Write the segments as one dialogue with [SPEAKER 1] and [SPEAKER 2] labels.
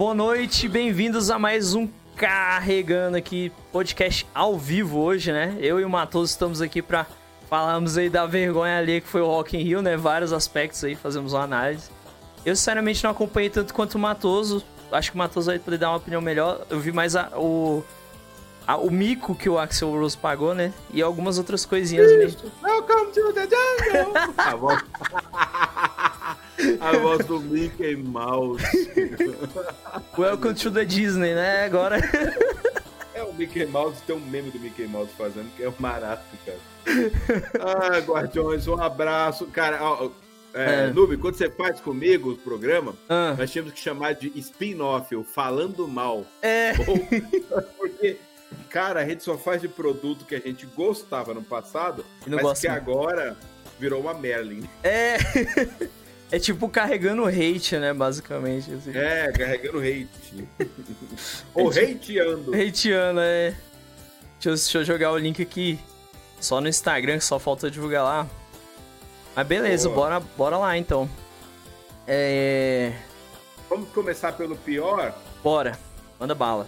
[SPEAKER 1] Boa noite, bem-vindos a mais um Carregando aqui, podcast ao vivo hoje, né? Eu e o Matoso estamos aqui para falarmos aí da vergonha ali que foi o Rock in Rio, né? Vários aspectos aí, fazemos uma análise. Eu, sinceramente, não acompanhei tanto quanto o Matoso. Acho que o Matoso vai poder dar uma opinião melhor. Eu vi mais a, o, a, o mico que o Axel Rose pagou, né? E algumas outras coisinhas mesmo.
[SPEAKER 2] Welcome to the jungle! a, voz... a voz do Mickey Mouse.
[SPEAKER 1] Welcome to the Disney, né? Agora.
[SPEAKER 2] É o Mickey Mouse, tem um meme do Mickey Mouse fazendo, que é o Marato, cara. Ah, Guardiões, um abraço. Cara, ó, é, é. Nube, quando você faz comigo o programa, ah. nós tínhamos que chamar de spin-off, o Falando Mal.
[SPEAKER 1] É.
[SPEAKER 2] Ou, porque, cara, a gente só faz de produto que a gente gostava no passado, mas que agora virou uma Merlin.
[SPEAKER 1] É. É tipo carregando hate, né? Basicamente. Assim.
[SPEAKER 2] É, carregando hate. Ou é tipo, hateando.
[SPEAKER 1] Hateando, é. Deixa eu, deixa eu, jogar o link aqui. Só no Instagram, que só falta divulgar lá. Mas beleza, bora, bora lá então. É.
[SPEAKER 2] Vamos começar pelo pior?
[SPEAKER 1] Bora, manda bala.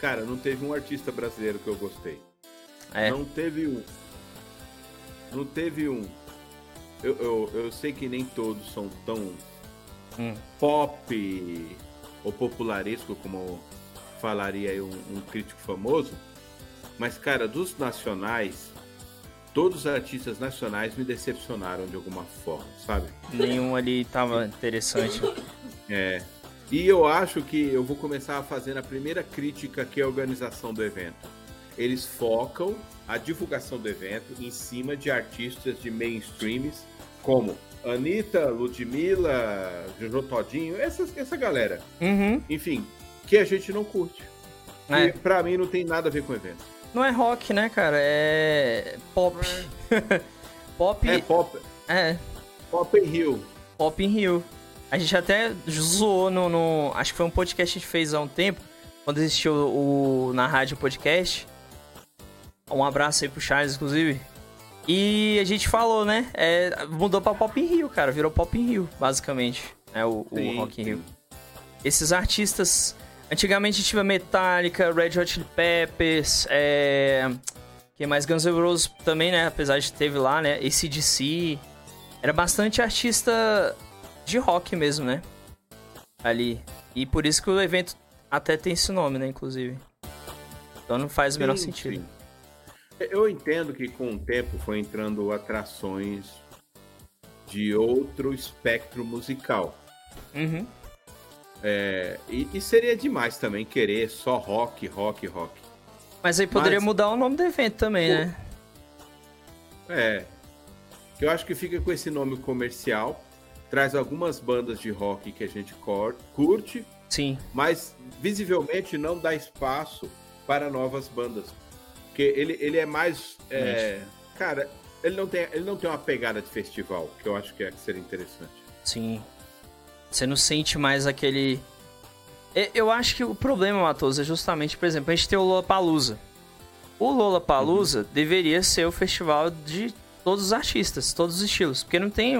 [SPEAKER 2] Cara, não teve um artista brasileiro que eu gostei.
[SPEAKER 1] É.
[SPEAKER 2] Não teve um. Não teve um. Eu, eu, eu sei que nem todos são tão hum. pop ou popularesco como falaria um, um crítico famoso. Mas, cara, dos nacionais, todos os artistas nacionais me decepcionaram de alguma forma, sabe?
[SPEAKER 1] Nenhum ali tava interessante.
[SPEAKER 2] É. E eu acho que eu vou começar a fazer a primeira crítica que é a organização do evento. Eles focam a divulgação do evento em cima de artistas de mainstreams como Anitta, Ludmilla, Jojo Todinho, essa, essa galera.
[SPEAKER 1] Uhum.
[SPEAKER 2] Enfim, que a gente não curte. É. E pra mim não tem nada a ver com o evento.
[SPEAKER 1] Não é rock, né, cara? É pop.
[SPEAKER 2] É. pop. É pop.
[SPEAKER 1] É.
[SPEAKER 2] Pop in Rio.
[SPEAKER 1] Pop in Rio. A gente até zoou no, no, Acho que foi um podcast que a gente fez há um tempo. Quando existiu o, na rádio podcast. Um abraço aí pro Charles, inclusive. E a gente falou, né? É, mudou pra Pop in Rio, cara. Virou Pop in Rio, basicamente. É o, sim, o Rock in Rio. Esses artistas Antigamente tinha Metallica, Red Hot Chili Peppers, é... que mais Guns N' Roses também, né? Apesar de teve lá, né? ACDC. Era bastante artista de rock mesmo, né? Ali. E por isso que o evento até tem esse nome, né? Inclusive. Então não faz o menor sentido. Sim.
[SPEAKER 2] Eu entendo que com o tempo foi entrando atrações de outro espectro musical.
[SPEAKER 1] Uhum.
[SPEAKER 2] É, e, e, seria demais também querer só rock, rock, rock.
[SPEAKER 1] Mas aí poderia Mas, mudar o nome do evento também, né?
[SPEAKER 2] É. Eu acho que fica com esse nome comercial. Traz algumas bandas de rock que a gente curte.
[SPEAKER 1] Sim.
[SPEAKER 2] Mas visivelmente não dá espaço para novas bandas. Porque ele, ele é mais. É, cara, ele não, tem, ele não tem uma pegada de festival, que eu acho que é que seria interessante.
[SPEAKER 1] Sim. Você não sente mais aquele. Eu acho que o problema, Matoso, é justamente, por exemplo, a gente tem o Lollapalooza. O Lollapalooza uhum. deveria ser o festival de todos os artistas, todos os estilos. Porque não tem,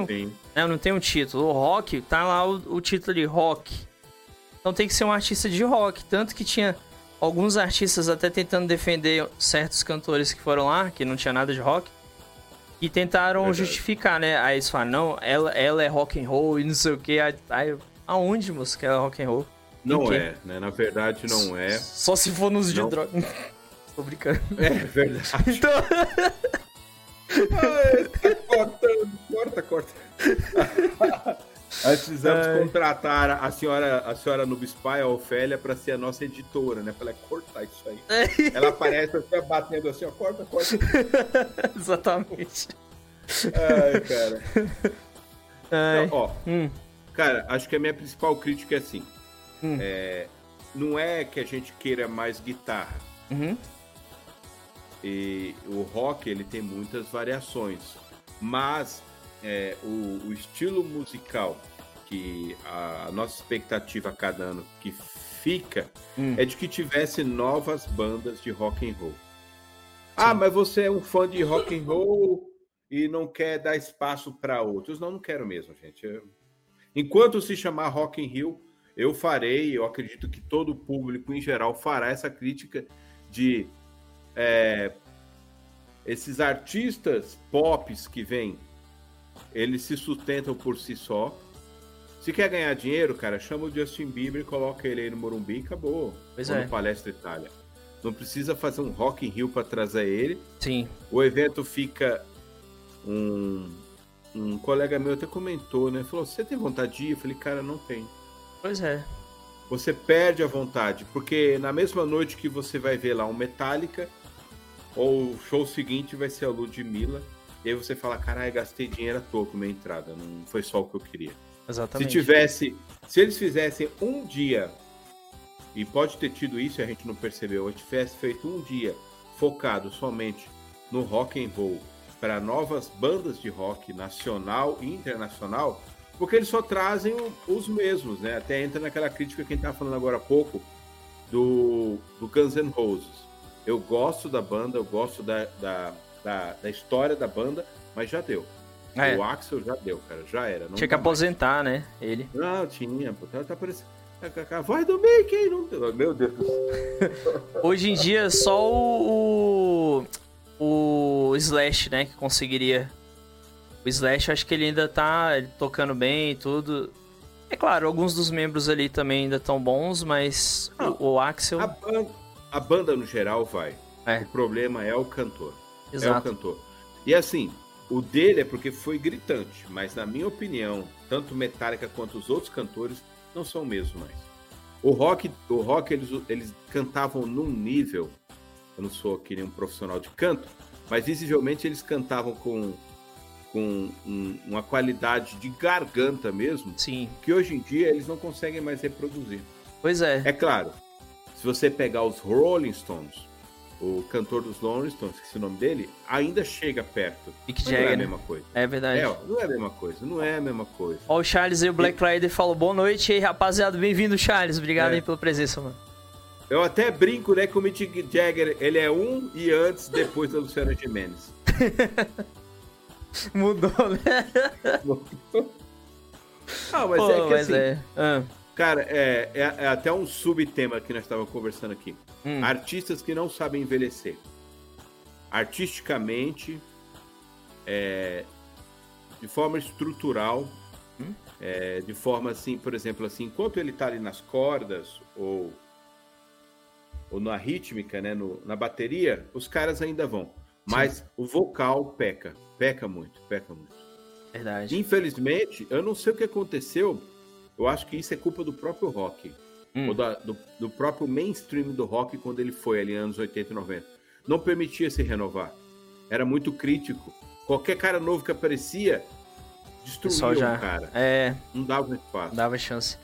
[SPEAKER 1] né, não tem um título. O rock, tá lá o, o título de rock. Então tem que ser um artista de rock. Tanto que tinha alguns artistas até tentando defender certos cantores que foram lá, que não tinha nada de rock. E tentaram Verdade. justificar, né? Aí eles falam, não, ela, ela é rock and roll e não sei o que. Aí, aonde, moço, que ela é rock and roll?
[SPEAKER 2] Não é, né? Na verdade, não é.
[SPEAKER 1] Só se for nos de droga. Tô brincando.
[SPEAKER 2] É verdade. Então... Ai, tá cortando. Corta, corta. Nós precisamos Ai. contratar a senhora, a senhora Nubspy, a Ofélia, para ser a nossa editora, né? Pra ela cortar isso aí. ela aparece assim, batendo assim, ó, corta, corta.
[SPEAKER 1] Exatamente.
[SPEAKER 2] Ai, cara. Ai. Então, ó, hum. cara, acho que a minha principal crítica é assim. Hum. É, não é que a gente queira mais guitarra.
[SPEAKER 1] Uhum.
[SPEAKER 2] E o rock, ele tem muitas variações. Mas é, o, o, estilo musical que a, nossa expectativa a cada ano que fica hum. é de que tivesse novas bandas de rock and roll. Ah, mas você é um fã de rock and roll e não quer dar espaço para outros? Não, não quero mesmo, gente. Eu... Enquanto se chamar Rock in Rio, eu farei, eu acredito que todo o público em geral fará essa crítica de é, esses artistas pops que vêm, eles se sustentam por si só. Se quer ganhar dinheiro, cara, chama o Justin Bieber, coloca ele aí no Morumbi e acabou.
[SPEAKER 1] Pois
[SPEAKER 2] Ou
[SPEAKER 1] é.
[SPEAKER 2] no Palestra Itália. Não precisa fazer um Rock in Rio para trazer ele.
[SPEAKER 1] Sim.
[SPEAKER 2] O evento fica um um colega meu até comentou, né? Falou: "Você tem vontade de ir?" Eu falei: "Cara, não tem".
[SPEAKER 1] Pois é.
[SPEAKER 2] Você perde a vontade, porque na mesma noite que você vai ver lá um Metallica, ou o show seguinte vai ser a Ludmilla, e aí você fala: "Caralho, gastei dinheiro à toa com minha entrada, não foi só o que eu queria".
[SPEAKER 1] Exatamente.
[SPEAKER 2] Se tivesse, se eles fizessem um dia, e pode ter tido isso e a gente não percebeu, gente tivesse feito um dia focado somente no rock and roll para novas bandas de rock nacional e internacional, porque eles só trazem os mesmos, né? Até entra naquela crítica que a gente estava falando agora há pouco do, do Guns N' Roses. Eu gosto da banda, eu gosto da, da, da, da história da banda, mas já deu.
[SPEAKER 1] É.
[SPEAKER 2] O Axel já deu, cara, já era. não
[SPEAKER 1] Tinha que
[SPEAKER 2] dá mais.
[SPEAKER 1] aposentar, né? Ele.
[SPEAKER 2] Não, tinha, pô, tá, tá parecendo. A, voz do Mickey, não. Meu Deus.
[SPEAKER 1] Hoje em dia, só o, o. o Slash, né? Que conseguiria. O Slash, acho que ele ainda tá ele tocando bem e tudo. É claro, alguns dos membros ali também ainda estão bons, mas
[SPEAKER 2] Não.
[SPEAKER 1] o, o Axel.
[SPEAKER 2] A banda, a banda no geral vai.
[SPEAKER 1] É.
[SPEAKER 2] O problema é o cantor. É o
[SPEAKER 1] Exato.
[SPEAKER 2] cantor. E assim, o dele é porque foi gritante, mas na minha opinião, tanto Metallica quanto os outros cantores não são o mesmo mais. O rock, o rock eles, eles cantavam num nível, eu não sou aqui nenhum profissional de canto, mas visivelmente eles cantavam com, com um- uma qualidade de garganta mesmo,
[SPEAKER 1] Sim.
[SPEAKER 2] que hoje em dia eles não conseguem mais reproduzir.
[SPEAKER 1] Pois é.
[SPEAKER 2] É claro, se você pegar os Rolling Stones, o cantor dos Rolling Stones, esqueci o nome dele, ainda chega perto.
[SPEAKER 1] Mick
[SPEAKER 2] Mas não é a
[SPEAKER 1] Jagger, né?
[SPEAKER 2] mesma coisa.
[SPEAKER 1] É verdade.
[SPEAKER 2] É, ó, não é a mesma coisa, não é a mesma coisa.
[SPEAKER 1] Ó, o Charles e o Black Rider falou boa noite aí, rapaziada. Bem-vindo, Charles. Obrigado
[SPEAKER 2] É.
[SPEAKER 1] aí pela presença, mano.
[SPEAKER 2] Eu até brinco, né, que o Mick Jagger, ele é um e antes, depois da Luciana Gimenez.
[SPEAKER 1] Mudou, né?
[SPEAKER 2] Ah, mas
[SPEAKER 1] Pô,
[SPEAKER 2] é que
[SPEAKER 1] mas
[SPEAKER 2] assim,
[SPEAKER 1] é. Ah,
[SPEAKER 2] cara, é, é- é até um subtema que nós estávamos conversando aqui.
[SPEAKER 1] hum.
[SPEAKER 2] Artistas que não sabem envelhecer. Artisticamente, é, de forma estrutural,
[SPEAKER 1] Hum?
[SPEAKER 2] é, de forma assim, por exemplo, assim, enquanto ele está ali nas cordas ou, ou na rítmica, né, no- na bateria, os caras ainda vão. Mas o vocal peca, peca muito, peca muito.
[SPEAKER 1] Verdade.
[SPEAKER 2] Infelizmente, eu não sei o que aconteceu. Eu acho que isso é culpa do próprio rock.
[SPEAKER 1] Hum.
[SPEAKER 2] Ou da- do, do próprio mainstream do rock quando ele foi ali anos 80 e 90. Não permitia se renovar. Era muito crítico. Qualquer cara novo que aparecia, destruía
[SPEAKER 1] já-
[SPEAKER 2] o cara.
[SPEAKER 1] É,
[SPEAKER 2] Não dava espaço.
[SPEAKER 1] dava chance.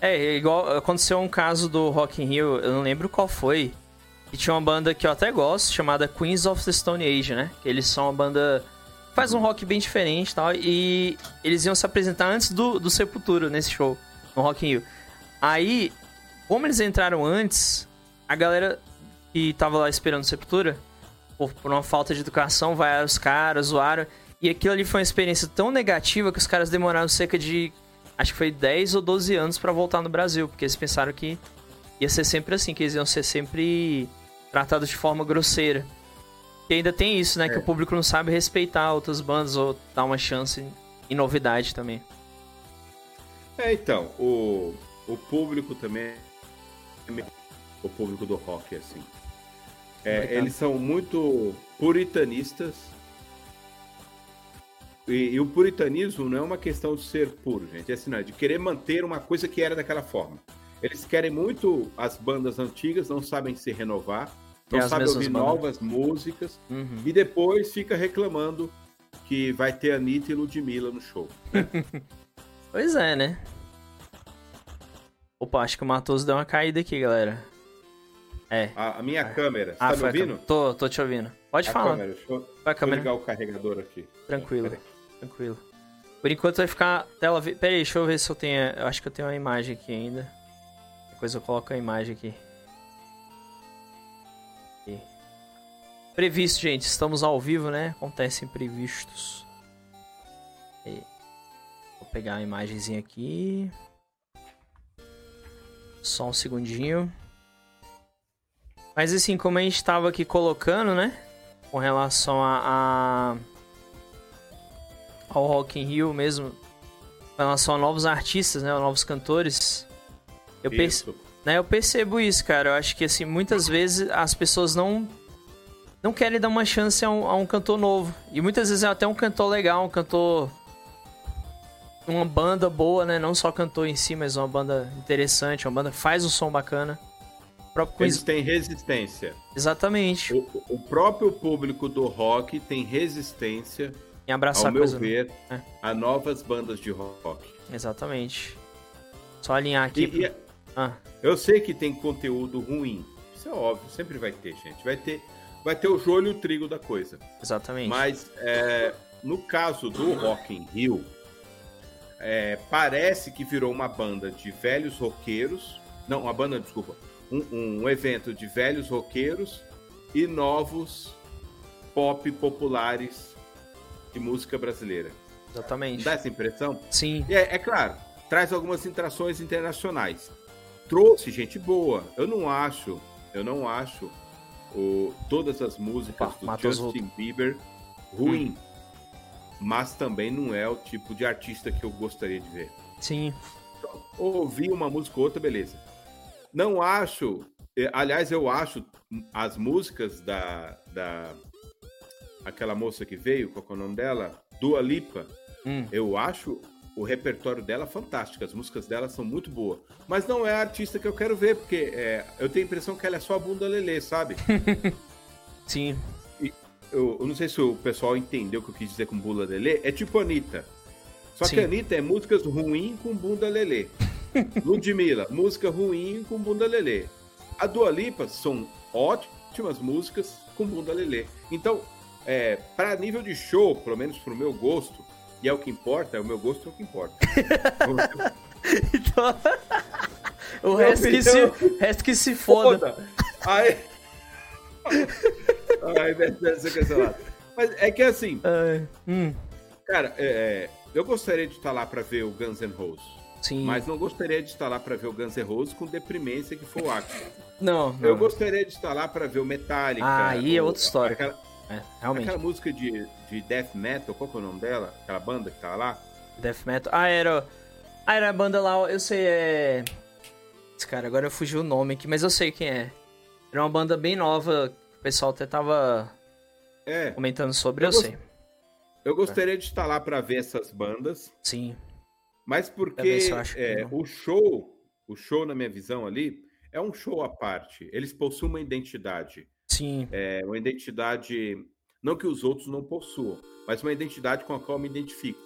[SPEAKER 1] É, é igual aconteceu um caso do Rock in Rio, eu não lembro qual foi. E tinha uma banda que eu até gosto, chamada Queens of the Stone Age, né? Eles são uma banda faz um rock bem diferente e tal. E eles iam se apresentar antes do, do Sepultura nesse show, no Rock in Rio. Aí, como eles entraram antes, a galera que tava lá esperando Sepultura, por, por uma falta de educação, vai os caras, zoaram. E aquilo ali foi uma experiência tão negativa que os caras demoraram cerca de. Acho que foi 10 ou 12 anos pra voltar no Brasil, porque eles pensaram que ia ser sempre assim, que eles iam ser sempre tratados de forma grosseira. E ainda tem isso, né? Que
[SPEAKER 2] É.
[SPEAKER 1] o público não sabe respeitar outras bandas ou dar uma chance em novidade também.
[SPEAKER 2] É, então, o, o público também. O público do rock, assim. É,
[SPEAKER 1] Complicado.
[SPEAKER 2] eles são muito puritanistas. E, e o puritanismo não é uma questão de ser puro, gente. É assim, não, é de querer manter uma coisa que era daquela forma. Eles querem muito as bandas antigas, não sabem se renovar,
[SPEAKER 1] É
[SPEAKER 2] não sabem
[SPEAKER 1] mesmas
[SPEAKER 2] ouvir
[SPEAKER 1] bandas.
[SPEAKER 2] novas músicas,
[SPEAKER 1] Uhum.
[SPEAKER 2] e depois fica reclamando que vai ter Anitta e Ludmilla no show.
[SPEAKER 1] Pois é, né? Opa, acho que o Matoso deu uma caída aqui, galera. É.
[SPEAKER 2] A, a minha câmera, você
[SPEAKER 1] Ah,
[SPEAKER 2] tá me
[SPEAKER 1] foi a
[SPEAKER 2] ouvindo?
[SPEAKER 1] câmera. Tô, tô te ouvindo. Pode
[SPEAKER 2] A
[SPEAKER 1] falar.
[SPEAKER 2] câmera, deixa eu, deixa
[SPEAKER 1] Vai a câmera.
[SPEAKER 2] ligar o carregador aqui.
[SPEAKER 1] Tranquilo. Tranquilo. Por enquanto vai ficar tela. Pera aí, deixa eu ver se eu tenho. Eu acho que eu tenho uma imagem aqui ainda. Depois eu coloco a imagem aqui. Previsto, gente. Estamos ao vivo, né? Acontecem imprevistos. E- Vou pegar a imagenzinha aqui. Só um segundinho. Mas assim, como a gente tava aqui colocando, né? Com relação a, a ao Rock in Rio mesmo, com relação a novos artistas, né? Novos cantores. Eu, perce... né, eu percebo isso, cara. Eu acho que assim, muitas vezes as pessoas não não querem dar uma chance a um, a um cantor novo. E muitas vezes é até um cantor legal, um cantor uma banda boa, né? Não só cantor em si, mas uma banda interessante, uma banda que faz um som bacana.
[SPEAKER 2] O próprio Eles têm resistência.
[SPEAKER 1] Exatamente.
[SPEAKER 2] O, o, próprio público do rock tem resistência,
[SPEAKER 1] em abraçar
[SPEAKER 2] ao
[SPEAKER 1] meu
[SPEAKER 2] ver, né? a novas bandas de rock.
[SPEAKER 1] Exatamente. Só alinhar aqui.
[SPEAKER 2] E, pro... e, ah. Eu sei que tem conteúdo ruim. Isso é óbvio, sempre vai ter, gente. Vai ter, vai ter o joelho e o trigo da coisa.
[SPEAKER 1] Exatamente.
[SPEAKER 2] Mas é, no caso do Rock in Rio, é, parece que virou uma banda de velhos roqueiros. Não, uma banda, desculpa. Um, um evento de velhos roqueiros e novos pop populares de música brasileira.
[SPEAKER 1] Exatamente.
[SPEAKER 2] Dá essa impressão?
[SPEAKER 1] Sim.
[SPEAKER 2] É, é claro, traz algumas interações internacionais. Trouxe gente boa. Eu não acho, eu não acho o, todas as músicas Opa, do Justin Bieber ruim. Hum mas também não é o tipo de artista que eu gostaria de ver.
[SPEAKER 1] Sim.
[SPEAKER 2] Então, ouvir uma música ou outra, beleza. Não acho, eh, aliás, eu acho as músicas da, da aquela moça que veio, qual é o nome dela? Dua Lipa. Hum. Eu acho o repertório dela fantástico, as músicas dela são muito boas. Mas não é a artista que eu quero ver, porque é, eu tenho a impressão que ela é só a bunda lelê, sabe?
[SPEAKER 1] Sim
[SPEAKER 2] eu, eu, não sei se o pessoal entendeu o que eu quis dizer com bunda lelê, é tipo Anitta. Só Sim. que Anitta é músicas ruins com bunda lelê. Ludmilla, música ruim com bunda lelê. A Dua Lipa são ótimas músicas com bunda lelê. Então, é, para nível de show, pelo menos pro meu gosto, e é o que importa, é o meu gosto é o que importa.
[SPEAKER 1] então, o resto que, se, resto que se foda. foda.
[SPEAKER 2] Aí, Ai, deve ser cancelado. Mas é que assim. Uh, hum. Cara, é, é, eu gostaria de estar lá pra ver o Guns N' Roses.
[SPEAKER 1] Sim.
[SPEAKER 2] Mas não gostaria de estar lá pra ver o Guns N' Roses com deprimência que foi o Axel.
[SPEAKER 1] Não, não.
[SPEAKER 2] Eu gostaria de estar lá pra ver o Metallica.
[SPEAKER 1] Ah, aí
[SPEAKER 2] é
[SPEAKER 1] outra história.
[SPEAKER 2] Aquela,
[SPEAKER 1] é, realmente.
[SPEAKER 2] Aquela música de, de death metal, qual que é o nome dela? Aquela banda que tá lá?
[SPEAKER 1] Death metal. Ah, era. Ah, era a banda lá, eu sei, é. Esse cara, agora eu fugi o nome aqui, mas eu sei quem é. Era uma banda bem nova o pessoal até tava é, comentando sobre, eu, eu sei.
[SPEAKER 2] Eu gostaria de estar lá para ver essas bandas.
[SPEAKER 1] Sim.
[SPEAKER 2] Mas porque é, o show, o show na minha visão ali, é um show à parte. Eles possuem uma identidade.
[SPEAKER 1] Sim.
[SPEAKER 2] É uma identidade, não que os outros não possuam, mas uma identidade com a qual eu me identifico.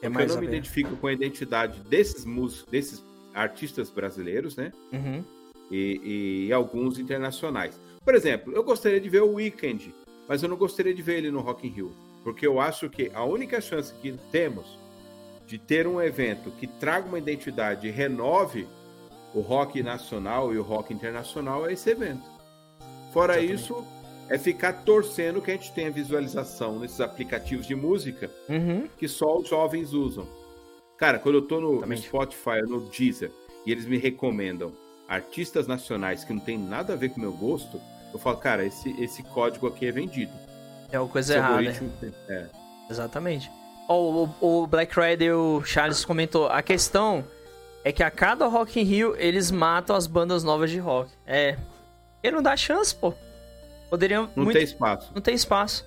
[SPEAKER 2] É porque eu não me identifico com a identidade desses músicos, desses artistas brasileiros, né?
[SPEAKER 1] Uhum.
[SPEAKER 2] E, e alguns internacionais. Por exemplo, eu gostaria de ver o Weekend, mas eu não gostaria de ver ele no Rock in Rio, porque eu acho que a única chance que temos de ter um evento que traga uma identidade e renove o rock nacional e o rock internacional é esse evento. Fora Exatamente. isso, é ficar torcendo que a gente tenha visualização nesses aplicativos de música
[SPEAKER 1] uhum.
[SPEAKER 2] que só os jovens usam. Cara, quando eu tô no, no Spotify, no Deezer, e eles me recomendam artistas nacionais que não tem nada a ver com o meu gosto, eu falo, cara, esse, esse código aqui é vendido.
[SPEAKER 1] É uma coisa errada. É. Exatamente. Oh, o, o Black Rider, o Charles comentou, a questão é que a cada Rock in Rio eles matam as bandas novas de rock. É. Ele não dá chance, pô. Poderiam.
[SPEAKER 2] Não
[SPEAKER 1] muito...
[SPEAKER 2] tem espaço.
[SPEAKER 1] Não tem espaço.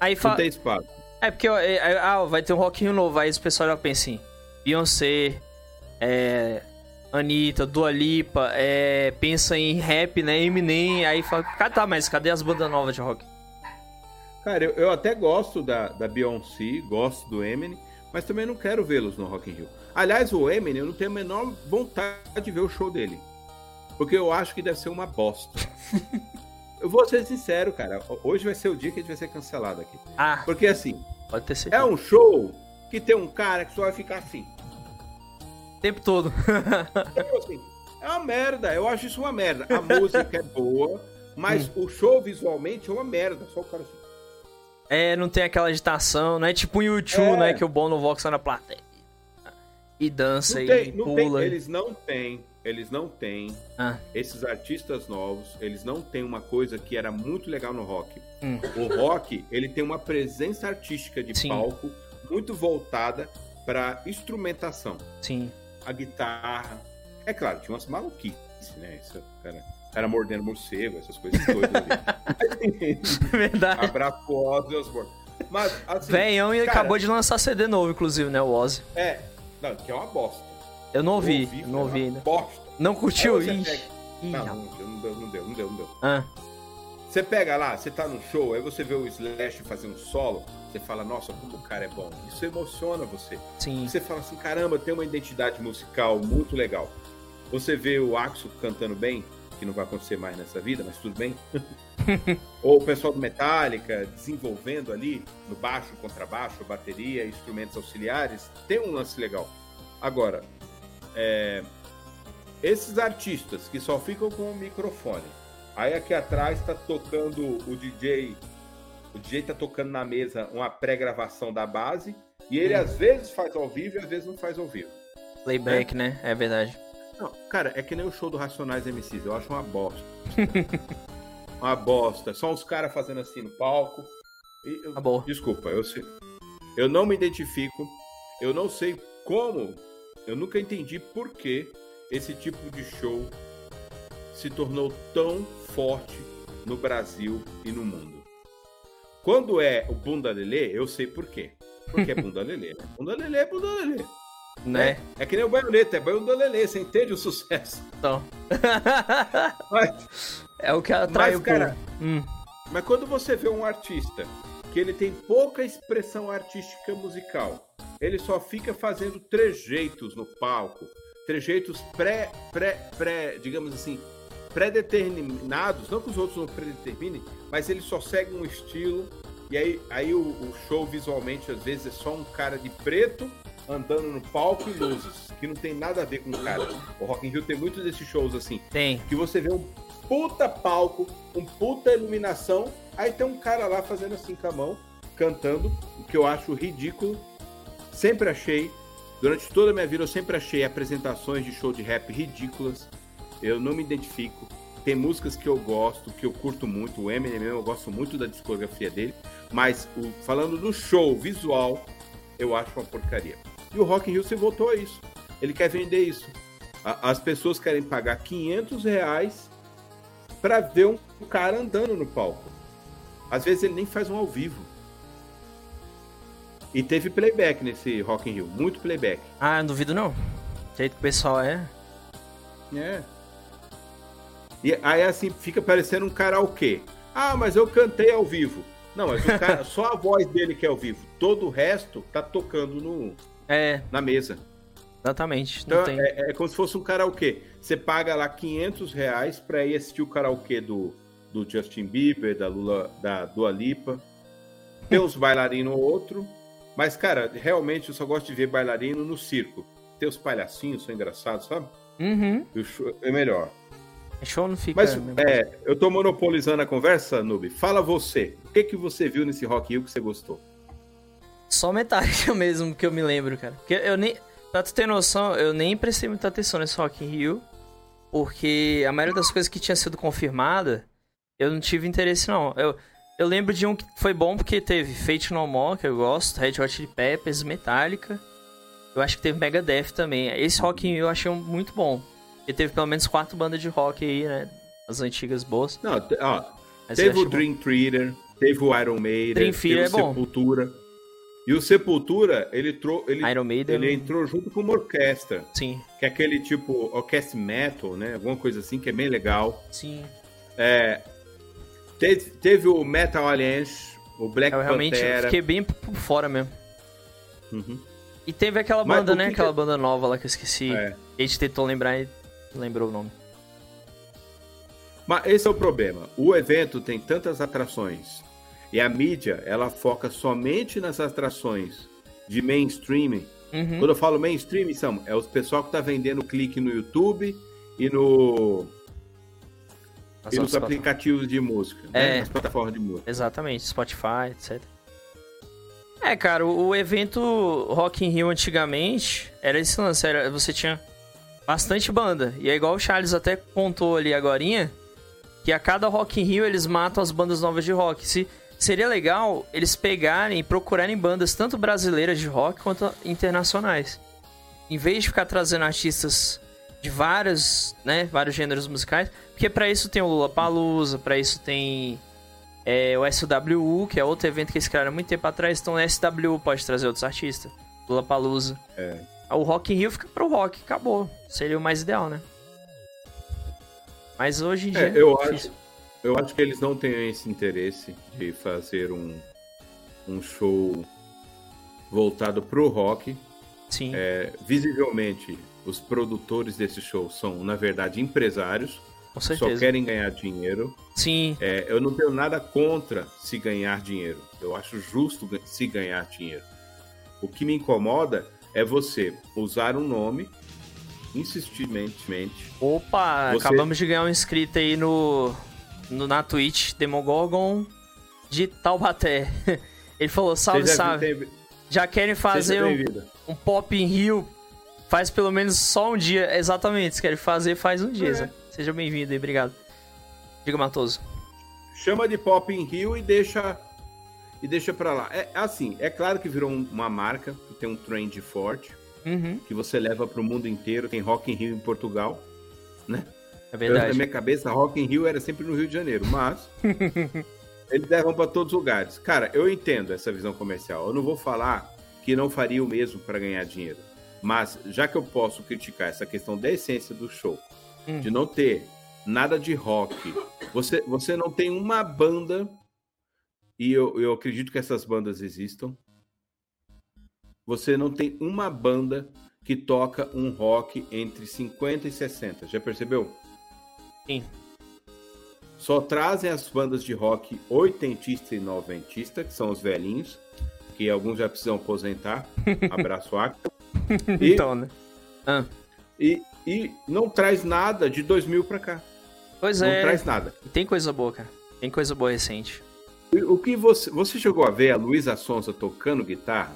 [SPEAKER 1] Aí
[SPEAKER 2] fa... Não tem espaço.
[SPEAKER 1] É porque é, é, ah, vai ter um Rock in Rio novo. Aí o pessoal já pensa assim: Beyoncé, é, Anitta, Dua Lipa, é, pensa em rap, né? Eminem, aí fala, cara, tá, mas cadê as bandas novas de rock?
[SPEAKER 2] Cara, eu, eu até gosto da, da Beyoncé, gosto do Eminem, mas também não quero vê-los no Rock in Rio. Aliás, o Eminem, eu não tenho a menor vontade de ver o show dele. Porque eu acho que deve ser uma bosta. eu vou ser sincero, cara. Hoje vai ser o dia que a gente vai ser cancelado aqui.
[SPEAKER 1] Ah.
[SPEAKER 2] Porque assim,
[SPEAKER 1] pode ter certeza.
[SPEAKER 2] é um show que tem um cara que só vai ficar assim.
[SPEAKER 1] O tempo todo.
[SPEAKER 2] Então, assim, é uma merda. Eu acho isso uma merda. A música é boa, mas hum. o show visualmente é uma merda. Só o cara assim.
[SPEAKER 1] É, não tem aquela agitação, não é tipo um YouTube, é. né? Que o Bono Vox na plateia. E dança
[SPEAKER 2] não
[SPEAKER 1] e
[SPEAKER 2] tem,
[SPEAKER 1] pula.
[SPEAKER 2] Tem, eles não têm eles não têm.
[SPEAKER 1] Ah.
[SPEAKER 2] Esses artistas novos, eles não têm uma coisa que era muito legal no rock.
[SPEAKER 1] Hum.
[SPEAKER 2] O rock, ele tem uma presença artística de
[SPEAKER 1] Sim.
[SPEAKER 2] palco muito voltada para instrumentação.
[SPEAKER 1] Sim.
[SPEAKER 2] A guitarra. É claro, tinha umas maluquices, né? Isso, cara, cara mordendo morcego, essas coisas todas ali.
[SPEAKER 1] Verdade.
[SPEAKER 2] Abraço pro Ozzy Osbourne. Mas, assim,
[SPEAKER 1] Venhão e
[SPEAKER 2] cara,
[SPEAKER 1] acabou de lançar CD novo, inclusive, né? O Ozzy.
[SPEAKER 2] É, não, que é uma bosta.
[SPEAKER 1] Eu não ouvi,
[SPEAKER 2] eu
[SPEAKER 1] não ouvi ainda.
[SPEAKER 2] Bosta.
[SPEAKER 1] Não curtiu? Ixi.
[SPEAKER 2] pega-
[SPEAKER 1] Ih,
[SPEAKER 2] Não, não, deu, não deu, não deu, não deu.
[SPEAKER 1] Ah,
[SPEAKER 2] Você pega lá, você tá num show, aí você vê o Slash fazer um solo, você fala, nossa, como o cara é bom. Isso emociona você.
[SPEAKER 1] sim.
[SPEAKER 2] Você fala assim, caramba, tem uma identidade musical muito legal. Você vê o Axo cantando bem, que não vai acontecer mais nessa vida, mas tudo bem. Ou o pessoal do Metallica desenvolvendo ali no baixo, contrabaixo, bateria, instrumentos auxiliares, tem um lance legal. Agora, é, esses artistas que só ficam com o microfone, aí aqui atrás tá tocando o DJ, o DJ tá tocando na mesa uma pré-gravação da base, e ele
[SPEAKER 1] Hum.
[SPEAKER 2] às vezes faz ao vivo e às vezes não faz ao vivo.
[SPEAKER 1] Playback, né? É verdade.
[SPEAKER 2] Não, cara, é que nem o show do Racionais MCs, eu acho uma bosta. uma bosta. Só os caras fazendo assim no palco. E eu-
[SPEAKER 1] Acabou.
[SPEAKER 2] Desculpa, eu sei. Eu não me identifico. Eu não sei como. Eu nunca entendi por que esse tipo de show se tornou tão forte no Brasil e no mundo. Quando é o bunda lelê, eu sei por quê. Porque é bunda lelê, né? Bunda lelê é bunda lelê.
[SPEAKER 1] Né?
[SPEAKER 2] É que nem o baioneta, é bunda lelê, você entende o sucesso.
[SPEAKER 1] Então.
[SPEAKER 2] Mas,
[SPEAKER 1] é o que atrai
[SPEAKER 2] Mas,
[SPEAKER 1] o
[SPEAKER 2] cara.
[SPEAKER 1] Hum,
[SPEAKER 2] mas quando você vê um artista que ele tem pouca expressão artística musical, ele só fica fazendo trejeitos no palco, trejeitos pré, pré, pré, digamos assim, pré-determinados, não que os outros não predeterminem, mas ele só segue um estilo, e aí, aí o, o show visualmente às vezes é só um cara de preto andando no palco e luzes, que não tem nada a ver com o cara. O Rock in Rio tem muitos desses shows assim,
[SPEAKER 1] tem.
[SPEAKER 2] que você vê um puta palco, um puta iluminação, aí tem um cara lá fazendo assim com a mão, cantando, o que eu acho ridículo. Sempre achei, durante toda a minha vida, eu sempre achei apresentações de show de rap ridículas. Eu não me identifico. Tem músicas que eu gosto, que eu curto muito. O Eminem eu gosto muito da discografia dele. Mas o- falando do show visual, eu acho uma porcaria. E o Rock in Rio se voltou a isso. Ele quer vender isso. A- As pessoas querem pagar 500 reais para ver um cara andando no palco. Às vezes ele nem faz um ao vivo. E teve playback nesse Rock in Rio, muito playback.
[SPEAKER 1] Ah, não duvido não. Do jeito que o pessoal é.
[SPEAKER 2] É. E aí assim fica parecendo um karaokê. Ah, mas eu cantei ao vivo. Não, mas o cara, só a voz dele que é ao vivo. Todo o resto tá tocando no,
[SPEAKER 1] É,
[SPEAKER 2] na mesa.
[SPEAKER 1] exatamente.
[SPEAKER 2] Então
[SPEAKER 1] tem.
[SPEAKER 2] é, é como se fosse um karaokê. Você paga lá 500 reais pra ir assistir o karaokê do, do Justin Bieber, da Lula, da Dua Lipa. Tem uns bailarinos ou outro. Mas, cara, realmente eu só gosto de ver bailarino no circo. Tem os palhacinhos, são engraçados, sabe?
[SPEAKER 1] Uhum.
[SPEAKER 2] É melhor.
[SPEAKER 1] Show não fica.
[SPEAKER 2] Mas é, eu tô monopolizando a conversa, Noob. Fala você. O que, que você viu nesse Rock Rio que você gostou?
[SPEAKER 1] Só Metallica mesmo que eu me lembro, cara. Porque eu nem. Pra tu ter noção, eu nem prestei muita atenção nesse Rock in Rio. Porque a maioria das coisas que tinha sido confirmada, eu não tive interesse, não. Eu, eu lembro de um que foi bom porque teve Fate No More, que eu gosto, Red Hot Chili Peppers, Metallica. Eu acho que teve Megadeth também. Esse Rock in Rio eu achei muito bom. E teve pelo menos quatro bandas de rock aí, né? As antigas boas.
[SPEAKER 2] Não, ó,
[SPEAKER 1] Mas
[SPEAKER 2] teve o
[SPEAKER 1] bom.
[SPEAKER 2] Dream Theater, teve o Iron Maiden,
[SPEAKER 1] Dream
[SPEAKER 2] teve
[SPEAKER 1] é bom.
[SPEAKER 2] Sepultura. E o Sepultura, ele, trou ele,
[SPEAKER 1] Iron Maiden.
[SPEAKER 2] ele entrou junto com uma orquestra,
[SPEAKER 1] Sim,
[SPEAKER 2] que é aquele tipo orquestra metal, né? Alguma coisa assim, que é bem legal.
[SPEAKER 1] sim.
[SPEAKER 2] É, teve, teve o Metal Alliance, o Black
[SPEAKER 1] Eu realmente
[SPEAKER 2] Pantera.
[SPEAKER 1] fiquei bem por fora mesmo.
[SPEAKER 2] Uhum.
[SPEAKER 1] E teve aquela
[SPEAKER 2] Mas
[SPEAKER 1] banda,
[SPEAKER 2] o
[SPEAKER 1] né?
[SPEAKER 2] que que-
[SPEAKER 1] Aquela banda nova lá que eu esqueci.
[SPEAKER 2] É.
[SPEAKER 1] A gente tentou lembrar e lembrou o nome.
[SPEAKER 2] Mas esse é o problema. O evento tem tantas atrações e a mídia ela foca somente nas atrações de mainstream.
[SPEAKER 1] Uhum.
[SPEAKER 2] Quando eu falo mainstream, são é os pessoal que tá vendendo clique no YouTube e no
[SPEAKER 1] As
[SPEAKER 2] e nos aplicativos de música, né?
[SPEAKER 1] É.
[SPEAKER 2] nas plataformas de música.
[SPEAKER 1] Exatamente, Spotify, etc. É, cara, o, o evento Rock in Rio antigamente era esse lance, era, você tinha Bastante banda. E é igual o Charles até contou ali agorinha, que a cada Rock in Rio eles matam as bandas novas de rock. Se, seria legal eles pegarem e procurarem bandas tanto brasileiras de rock quanto internacionais. Em vez de ficar trazendo artistas de vários, né, vários gêneros musicais, porque para isso tem o Lula Palusa, para isso tem é, o SWU, que é outro evento que eles criaram há muito tempo atrás, então o SWU pode trazer outros artistas. Lula Palusa.
[SPEAKER 2] É.
[SPEAKER 1] O Rock in Rio fica pro rock, acabou. Seria o mais ideal, né? Mas hoje em dia.
[SPEAKER 2] É, eu, acho, eu acho que eles não têm esse interesse de fazer um, um show voltado pro rock.
[SPEAKER 1] Sim.
[SPEAKER 2] É, visivelmente, os produtores desse show são, na verdade, empresários.
[SPEAKER 1] Com certeza.
[SPEAKER 2] Só querem ganhar dinheiro.
[SPEAKER 1] Sim.
[SPEAKER 2] É, eu não tenho nada contra se ganhar dinheiro. Eu acho justo se ganhar dinheiro. O que me incomoda é você usar um nome insistentemente.
[SPEAKER 1] Opa, você... acabamos de ganhar um inscrito aí no, no na Twitch, Demogorgon de Taubaté. Ele falou: salve, salve. Já querem fazer um, um, pop em Rio? Faz pelo menos só um dia. Exatamente, se querem fazer, faz um dia. É. Seja bem-vindo aí, obrigado. Diga, Matoso.
[SPEAKER 2] Chama de pop em Rio e deixa e deixa pra lá. É assim, é claro que virou uma marca, que tem um trend forte,
[SPEAKER 1] uhum.
[SPEAKER 2] que você leva pro mundo inteiro. Tem Rock in Rio em Portugal, né?
[SPEAKER 1] É verdade. Eu,
[SPEAKER 2] na minha cabeça, Rock in Rio era sempre no Rio de Janeiro, mas eles levam para todos os lugares. Cara, eu entendo essa visão comercial. Eu não vou falar que não faria o mesmo para ganhar dinheiro. Mas já que eu posso criticar essa questão da essência do show, hum. de não ter nada de rock, você, você não tem uma banda e eu, eu acredito que essas bandas existam. Você não tem uma banda que toca um rock entre 50 e 60. Já percebeu?
[SPEAKER 1] Sim.
[SPEAKER 2] Só trazem as bandas de rock oitentista e noventista, que são os velhinhos, que alguns já precisam aposentar. Abraço, Acta.
[SPEAKER 1] E, então, né?
[SPEAKER 2] Ah. E, e não traz nada de 2000 pra cá.
[SPEAKER 1] Pois
[SPEAKER 2] não
[SPEAKER 1] é.
[SPEAKER 2] Não traz nada.
[SPEAKER 1] Tem coisa boa, cara. Tem coisa boa recente.
[SPEAKER 2] O que você. Você chegou a ver a Luísa Sonza tocando guitarra?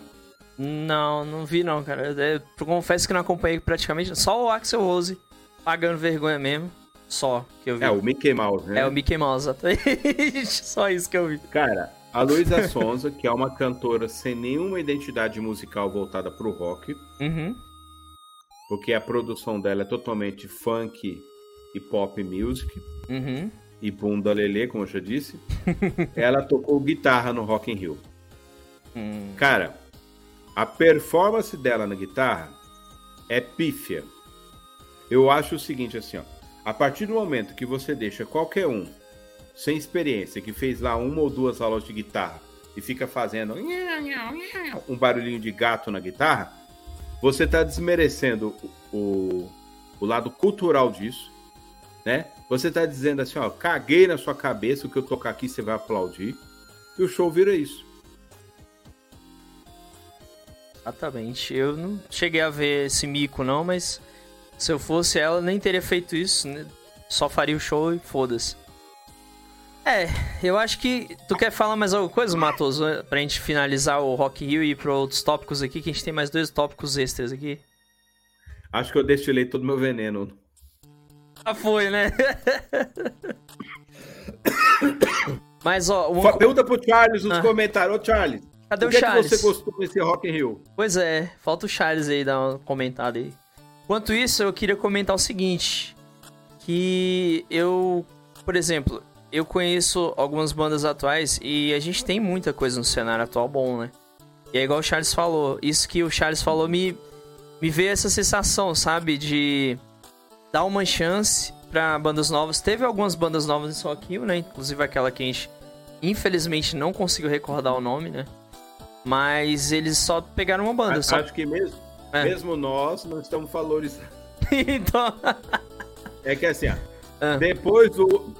[SPEAKER 1] Não, não vi não, cara. Eu, eu confesso que não acompanhei praticamente. Só o Axel Rose pagando vergonha mesmo. Só que eu vi.
[SPEAKER 2] É, o Mickey Mouse, né?
[SPEAKER 1] É, o Mickey Mouse, exatamente. Só isso que eu vi.
[SPEAKER 2] Cara, a Luísa Sonza, que é uma cantora sem nenhuma identidade musical voltada pro rock.
[SPEAKER 1] Uhum.
[SPEAKER 2] Porque a produção dela é totalmente funk e pop music.
[SPEAKER 1] Uhum
[SPEAKER 2] e bunda lelê, como eu já disse, ela tocou guitarra no Rock in Rio.
[SPEAKER 1] Hum.
[SPEAKER 2] Cara, a performance dela na guitarra é pífia. Eu acho o seguinte assim, ó. A partir do momento que você deixa qualquer um sem experiência, que fez lá uma ou duas aulas de guitarra e fica fazendo um barulhinho de gato na guitarra, você está desmerecendo o, o lado cultural disso, né? Você tá dizendo assim, ó, caguei na sua cabeça, o que eu tocar aqui você vai aplaudir. E o show vira isso.
[SPEAKER 1] Exatamente. Eu não cheguei a ver esse mico, não, mas se eu fosse ela, nem teria feito isso. Né? Só faria o show e foda-se. É, eu acho que. Tu quer falar mais alguma coisa, Matoso, pra gente finalizar o Rock Rio e ir para outros tópicos aqui, que a gente tem mais dois tópicos extras aqui?
[SPEAKER 2] Acho que eu destilei todo o meu veneno
[SPEAKER 1] já foi, né? Mas, ó... Uma...
[SPEAKER 2] Pergunta pro Charles nos ah. comentários. Ô, Charles,
[SPEAKER 1] Cadê o,
[SPEAKER 2] o
[SPEAKER 1] que Charles?
[SPEAKER 2] É que você gostou desse Rock in Rio?
[SPEAKER 1] Pois é, falta o Charles aí dar uma comentada aí. Enquanto isso, eu queria comentar o seguinte. Que eu, por exemplo, eu conheço algumas bandas atuais e a gente tem muita coisa no cenário atual bom, né? E é igual o Charles falou. Isso que o Charles falou me, me veio essa sensação, sabe? De dar uma chance para bandas novas. Teve algumas bandas novas em Rock né? Inclusive aquela que a gente infelizmente não conseguiu recordar o nome, né? Mas eles só pegaram uma banda.
[SPEAKER 2] Acho
[SPEAKER 1] só...
[SPEAKER 2] que mesmo, é. mesmo nós não estamos valorizando.
[SPEAKER 1] então...
[SPEAKER 2] é que assim, ó, ah. depois, do,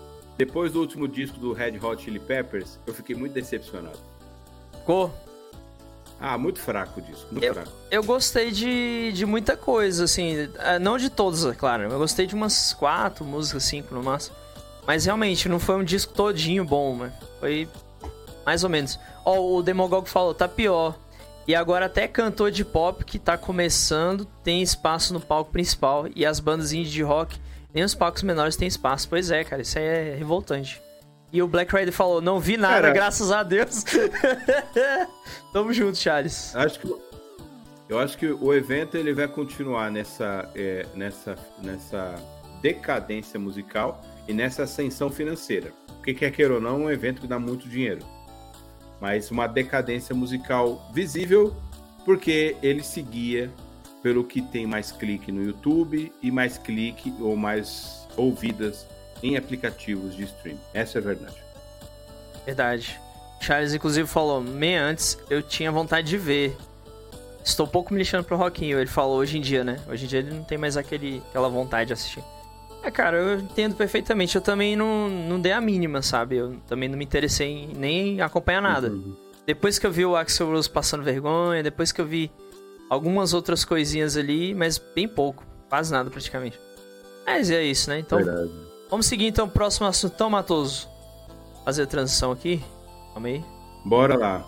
[SPEAKER 2] depois do último disco do Red Hot Chili Peppers, eu fiquei muito decepcionado.
[SPEAKER 1] Ficou?
[SPEAKER 2] Ah, muito fraco o disco, muito
[SPEAKER 1] eu,
[SPEAKER 2] fraco.
[SPEAKER 1] Eu gostei de, de muita coisa, assim. É, não de todas, é claro. Eu gostei de umas quatro músicas, cinco no máximo. Mas realmente, não foi um disco todinho bom, mano. Foi mais ou menos. Ó, oh, o Demogog falou, tá pior. E agora até cantor de pop que tá começando tem espaço no palco principal. E as bandas indie de rock, nem os palcos menores têm espaço. Pois é, cara, isso aí é revoltante. E o Black Rider falou, não vi nada, cara, graças a Deus. Tamo junto, Charles.
[SPEAKER 2] Acho que eu acho que o evento ele vai continuar nessa, é, nessa, nessa decadência musical e nessa ascensão financeira. Porque quer queira ou não, é um evento que dá muito dinheiro. Mas uma decadência musical visível, porque ele seguia pelo que tem mais clique no YouTube e mais clique ou mais ouvidas em aplicativos de streaming. Essa é a verdade.
[SPEAKER 1] Verdade. Charles, inclusive, falou: meia antes eu tinha vontade de ver Estou pouco me lixando pro Rockinho, ele falou hoje em dia, né? Hoje em dia ele não tem mais aquele, aquela vontade de assistir. É, cara, eu entendo perfeitamente. Eu também não, não dei a mínima, sabe? Eu também não me interessei em nem acompanhar nada. Uhum. Depois que eu vi o Axel Rose passando vergonha, depois que eu vi algumas outras coisinhas ali, mas bem pouco. Quase nada, praticamente. Mas é isso, né? Então, Verdade. vamos seguir então o próximo assunto. Então, Matoso, fazer a transição aqui. Calma aí.
[SPEAKER 2] Bora lá.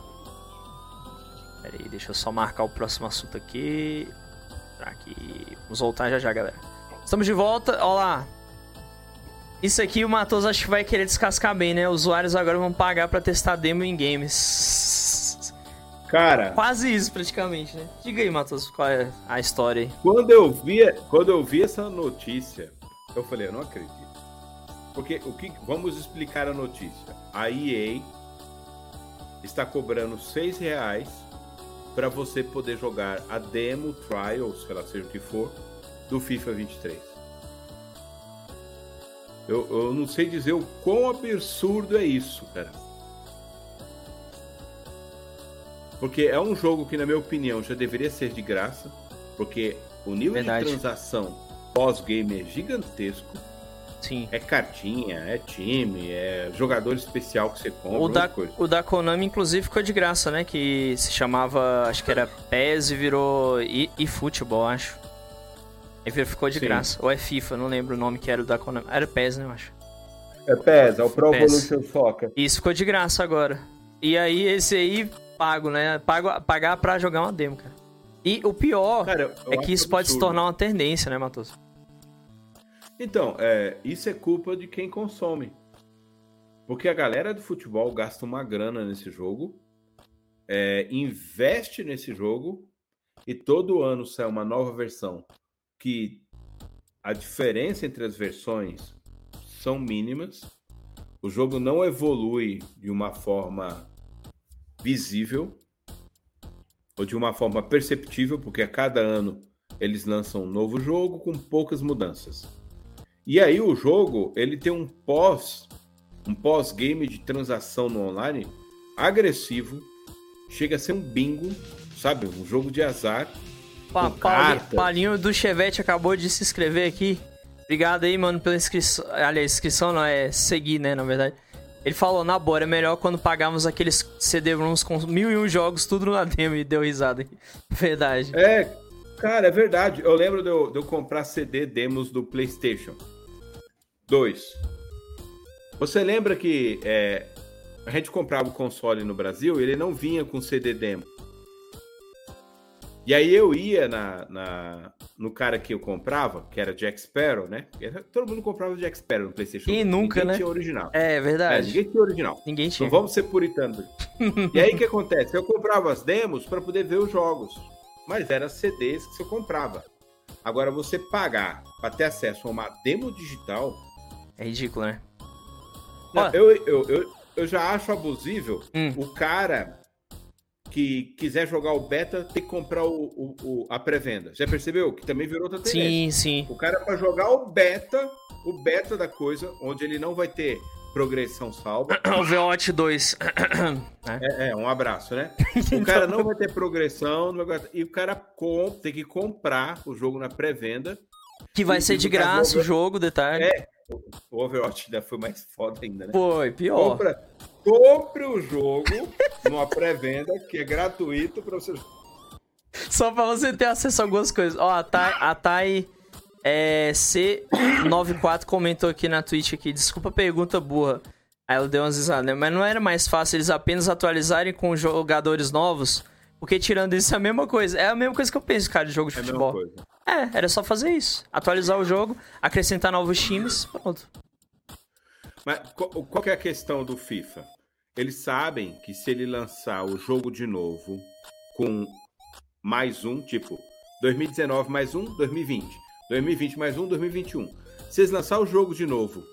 [SPEAKER 1] Pera aí, deixa eu só marcar o próximo assunto aqui. Tá aqui. Vamos voltar já já, galera. Estamos de volta. Olha lá. Isso aqui o Matos acho que vai querer descascar bem, né? Usuários agora vão pagar para testar demo em games.
[SPEAKER 2] Cara.
[SPEAKER 1] Quase isso, praticamente, né? Diga aí, Matos, qual é a história aí.
[SPEAKER 2] Quando eu vi, quando eu vi essa notícia, eu falei, eu não acredito. Porque o que. Vamos explicar a notícia. A EA está cobrando 6 reais para você poder jogar a demo, trial, sei lá, seja o que for, do FIFA 23. Eu, eu não sei dizer o quão absurdo é isso, cara. Porque é um jogo que, na minha opinião, já deveria ser de graça, porque o nível Verdade. de transação pós-game é gigantesco
[SPEAKER 1] Sim.
[SPEAKER 2] É cartinha, é time, é jogador especial que você compra.
[SPEAKER 1] O da, o da Konami, inclusive, ficou de graça, né? Que se chamava, acho que era PES e virou eFootball, acho. Aí ficou de Sim. graça. Ou é FIFA, não lembro o nome que era o da Konami. Era PES, né, eu acho.
[SPEAKER 2] É PES, é o Pro PES. Evolution Soccer.
[SPEAKER 1] Isso ficou de graça agora. E aí, esse aí, pago, né? Pago, pagar pra jogar uma demo, cara. E o pior cara, é que isso absurdo. pode se tornar uma tendência, né, Matos?
[SPEAKER 2] Então, é, isso é culpa de quem consome. Porque a galera do futebol gasta uma grana nesse jogo, é, investe nesse jogo e todo ano sai uma nova versão que a diferença entre as versões são mínimas. O jogo não evolui de uma forma visível ou de uma forma perceptível, porque a cada ano eles lançam um novo jogo com poucas mudanças. E aí o jogo, ele tem um pós, um pós-game de transação no online agressivo, chega a ser um bingo, sabe? Um jogo de azar.
[SPEAKER 1] Pa Paulinho, Paulinho do Chevette acabou de se inscrever aqui. Obrigado aí, mano, pela inscrição. Aliás, inscrição não é seguir, né, na verdade. Ele falou, na boa, é melhor quando pagávamos aqueles CD-ROMs com mil e um jogos, tudo na demo, e deu risada. Verdade.
[SPEAKER 2] É, cara, é verdade. Eu lembro de eu, de eu comprar CD demos do PlayStation. Dois. Você lembra que é, a gente comprava o console no Brasil ele não vinha com CD demo. E aí eu ia na, na, no cara que eu comprava, que era Jack Sparrow, né? Todo mundo comprava Jack Sparrow no PlayStation.
[SPEAKER 1] E nunca,
[SPEAKER 2] ninguém
[SPEAKER 1] né?
[SPEAKER 2] tinha original.
[SPEAKER 1] É, verdade. É,
[SPEAKER 2] ninguém tinha original.
[SPEAKER 1] Ninguém tinha.
[SPEAKER 2] Não vamos ser puritanos. e aí o que acontece? Eu comprava as demos para poder ver os jogos. Mas eram CDs que você comprava. Agora você pagar para ter acesso a uma demo digital
[SPEAKER 1] é ridículo, né?
[SPEAKER 2] Não, eu, eu, eu, eu, já acho abusível hum. o cara que quiser jogar o beta ter que comprar o, o, o a pré-venda. Já percebeu? Que também virou outra
[SPEAKER 1] tendência. Sim, sim.
[SPEAKER 2] O cara para jogar o beta, o beta da coisa, onde ele não vai ter progressão salva.
[SPEAKER 1] o VOT 2.
[SPEAKER 2] é, é, um abraço, né? O cara não vai ter progressão, e o cara tem que comprar o jogo na pré-venda.
[SPEAKER 1] Que vai ser de graça o jogo, detalhe.
[SPEAKER 2] É, o Overwatch ainda foi mais foda ainda, né?
[SPEAKER 1] Foi, pior.
[SPEAKER 2] Compra, compre o jogo numa pré-venda que é gratuito para você.
[SPEAKER 1] Só para você ter acesso a algumas coisas. Ó, a Thay, a Thay é, C94 comentou aqui na Twitch aqui. Desculpa a pergunta burra. Aí ela deu umas risadas, né? Mas não era mais fácil eles apenas atualizarem com jogadores novos? Porque tirando isso é a mesma coisa. É a mesma coisa que eu penso, cara, de jogo de
[SPEAKER 2] É a
[SPEAKER 1] futebol. É, era só fazer isso. Atualizar o jogo, acrescentar novos times, pronto.
[SPEAKER 2] Mas qual, qual que é a questão do FIFA? Eles sabem que se ele lançar o jogo de novo com mais um, tipo 2019 mais um, 2020, 2020 mais um, 2021. Se eles lançar o jogo de novo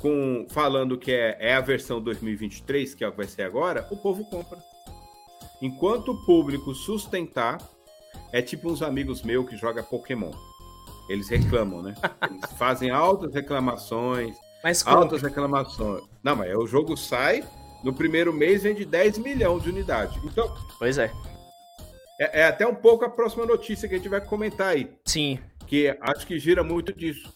[SPEAKER 2] com falando que é, é a versão 2023, que é o que vai ser agora, o povo compra. Enquanto o público sustentar, é tipo uns amigos meus que jogam Pokémon. Eles reclamam, né? Eles fazem altas reclamações,
[SPEAKER 1] Mas como?
[SPEAKER 2] altas reclamações. Não, mas o jogo sai, no primeiro mês vende 10 milhões de unidades. Então,
[SPEAKER 1] Pois é.
[SPEAKER 2] é, é até um pouco a próxima notícia que a gente vai comentar aí,
[SPEAKER 1] Sim.
[SPEAKER 2] que acho que gira muito disso.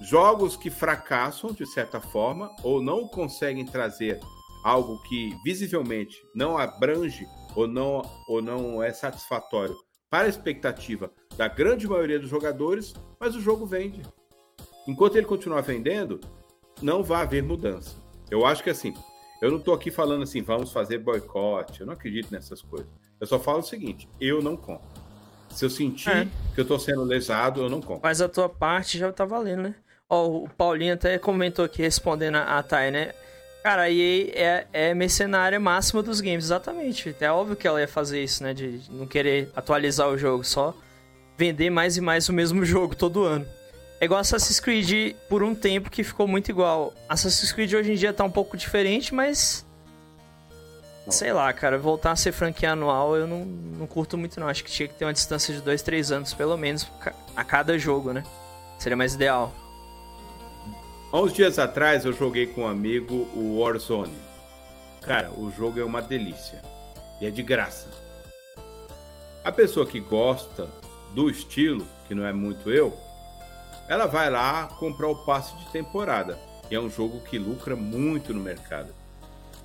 [SPEAKER 2] Jogos que fracassam, de certa forma, ou não conseguem trazer algo que visivelmente não abrange ou não, ou não é satisfatório para a expectativa da grande maioria dos jogadores, mas o jogo vende. Enquanto ele continuar vendendo, não vai haver mudança. Eu acho que assim, eu não estou aqui falando assim, vamos fazer boicote, eu não acredito nessas coisas. Eu só falo o seguinte, eu não compro. Se eu sentir
[SPEAKER 1] É.
[SPEAKER 2] que eu estou sendo lesado, eu não compro.
[SPEAKER 1] Mas a tua parte já tá valendo, né? Ó, o Paulinho até comentou aqui, respondendo a, a Thay, né? Cara, a EA é, é mercenária máxima dos games, exatamente. É óbvio que ela ia fazer isso, né? De não querer atualizar o jogo, só vender mais e mais o mesmo jogo todo ano. É igual Assassin's Creed por um tempo que ficou muito igual. Assassin's Creed hoje em dia tá um pouco diferente, mas. Sei lá, cara, voltar a ser franquia anual eu não, não curto muito, não. Acho que tinha que ter uma distância de 2, 3 anos, pelo menos, a cada jogo, né? Seria mais ideal.
[SPEAKER 2] Há uns dias atrás eu joguei com um amigo o Warzone. Cara, o jogo é uma delícia. E é de graça. A pessoa que gosta do estilo, que não é muito eu, ela vai lá comprar o passe de temporada. E é um jogo que lucra muito no mercado.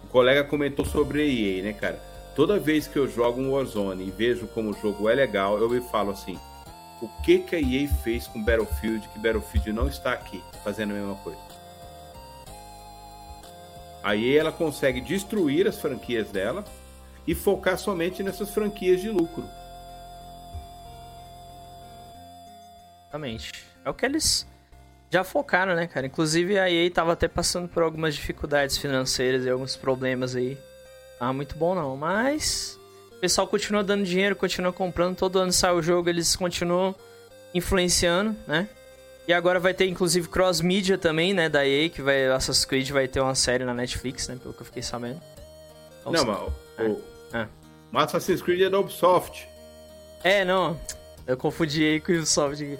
[SPEAKER 2] O colega comentou sobre a EA, né, cara? Toda vez que eu jogo um Warzone e vejo como o jogo é legal, eu me falo assim: o que, que a EA fez com Battlefield que Battlefield não está aqui fazendo a mesma coisa? A EA ela consegue destruir as franquias dela e focar somente nessas franquias de lucro.
[SPEAKER 1] Exatamente. É o que eles já focaram, né, cara? Inclusive a EA tava até passando por algumas dificuldades financeiras e alguns problemas aí. Ah, muito bom não, mas pessoal continua dando dinheiro, continua comprando, todo ano sai o jogo, eles continuam influenciando, né? E agora vai ter inclusive cross mídia também, né, da EA, que vai Assassin's Creed vai ter uma série na Netflix, né, pelo que eu fiquei sabendo. Então,
[SPEAKER 2] não,
[SPEAKER 1] se-
[SPEAKER 2] mas o,
[SPEAKER 1] É.
[SPEAKER 2] o Assassin's Creed é da Ubisoft.
[SPEAKER 1] É, não. Eu confundi aí com o Ubisoft.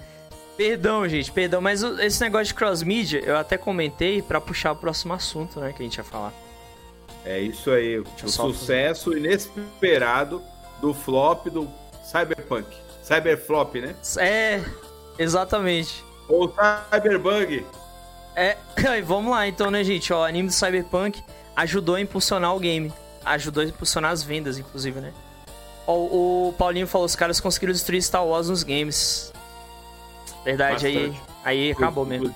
[SPEAKER 1] Perdão, gente, perdão, mas esse negócio de cross-mídia eu até comentei pra puxar o próximo assunto, né, que a gente ia falar.
[SPEAKER 2] É isso aí. O sucesso inesperado do flop do Cyberpunk. Cyberflop, né?
[SPEAKER 1] É, exatamente.
[SPEAKER 2] Ou Cyberbug.
[SPEAKER 1] É, e vamos lá então, né, gente? Ó, o anime do Cyberpunk ajudou a impulsionar o game. Ajudou a impulsionar as vendas, inclusive, né? Ó, o Paulinho falou, os caras conseguiram destruir Star Wars nos games. Verdade, aí,
[SPEAKER 2] Bastante.
[SPEAKER 1] aí acabou mesmo.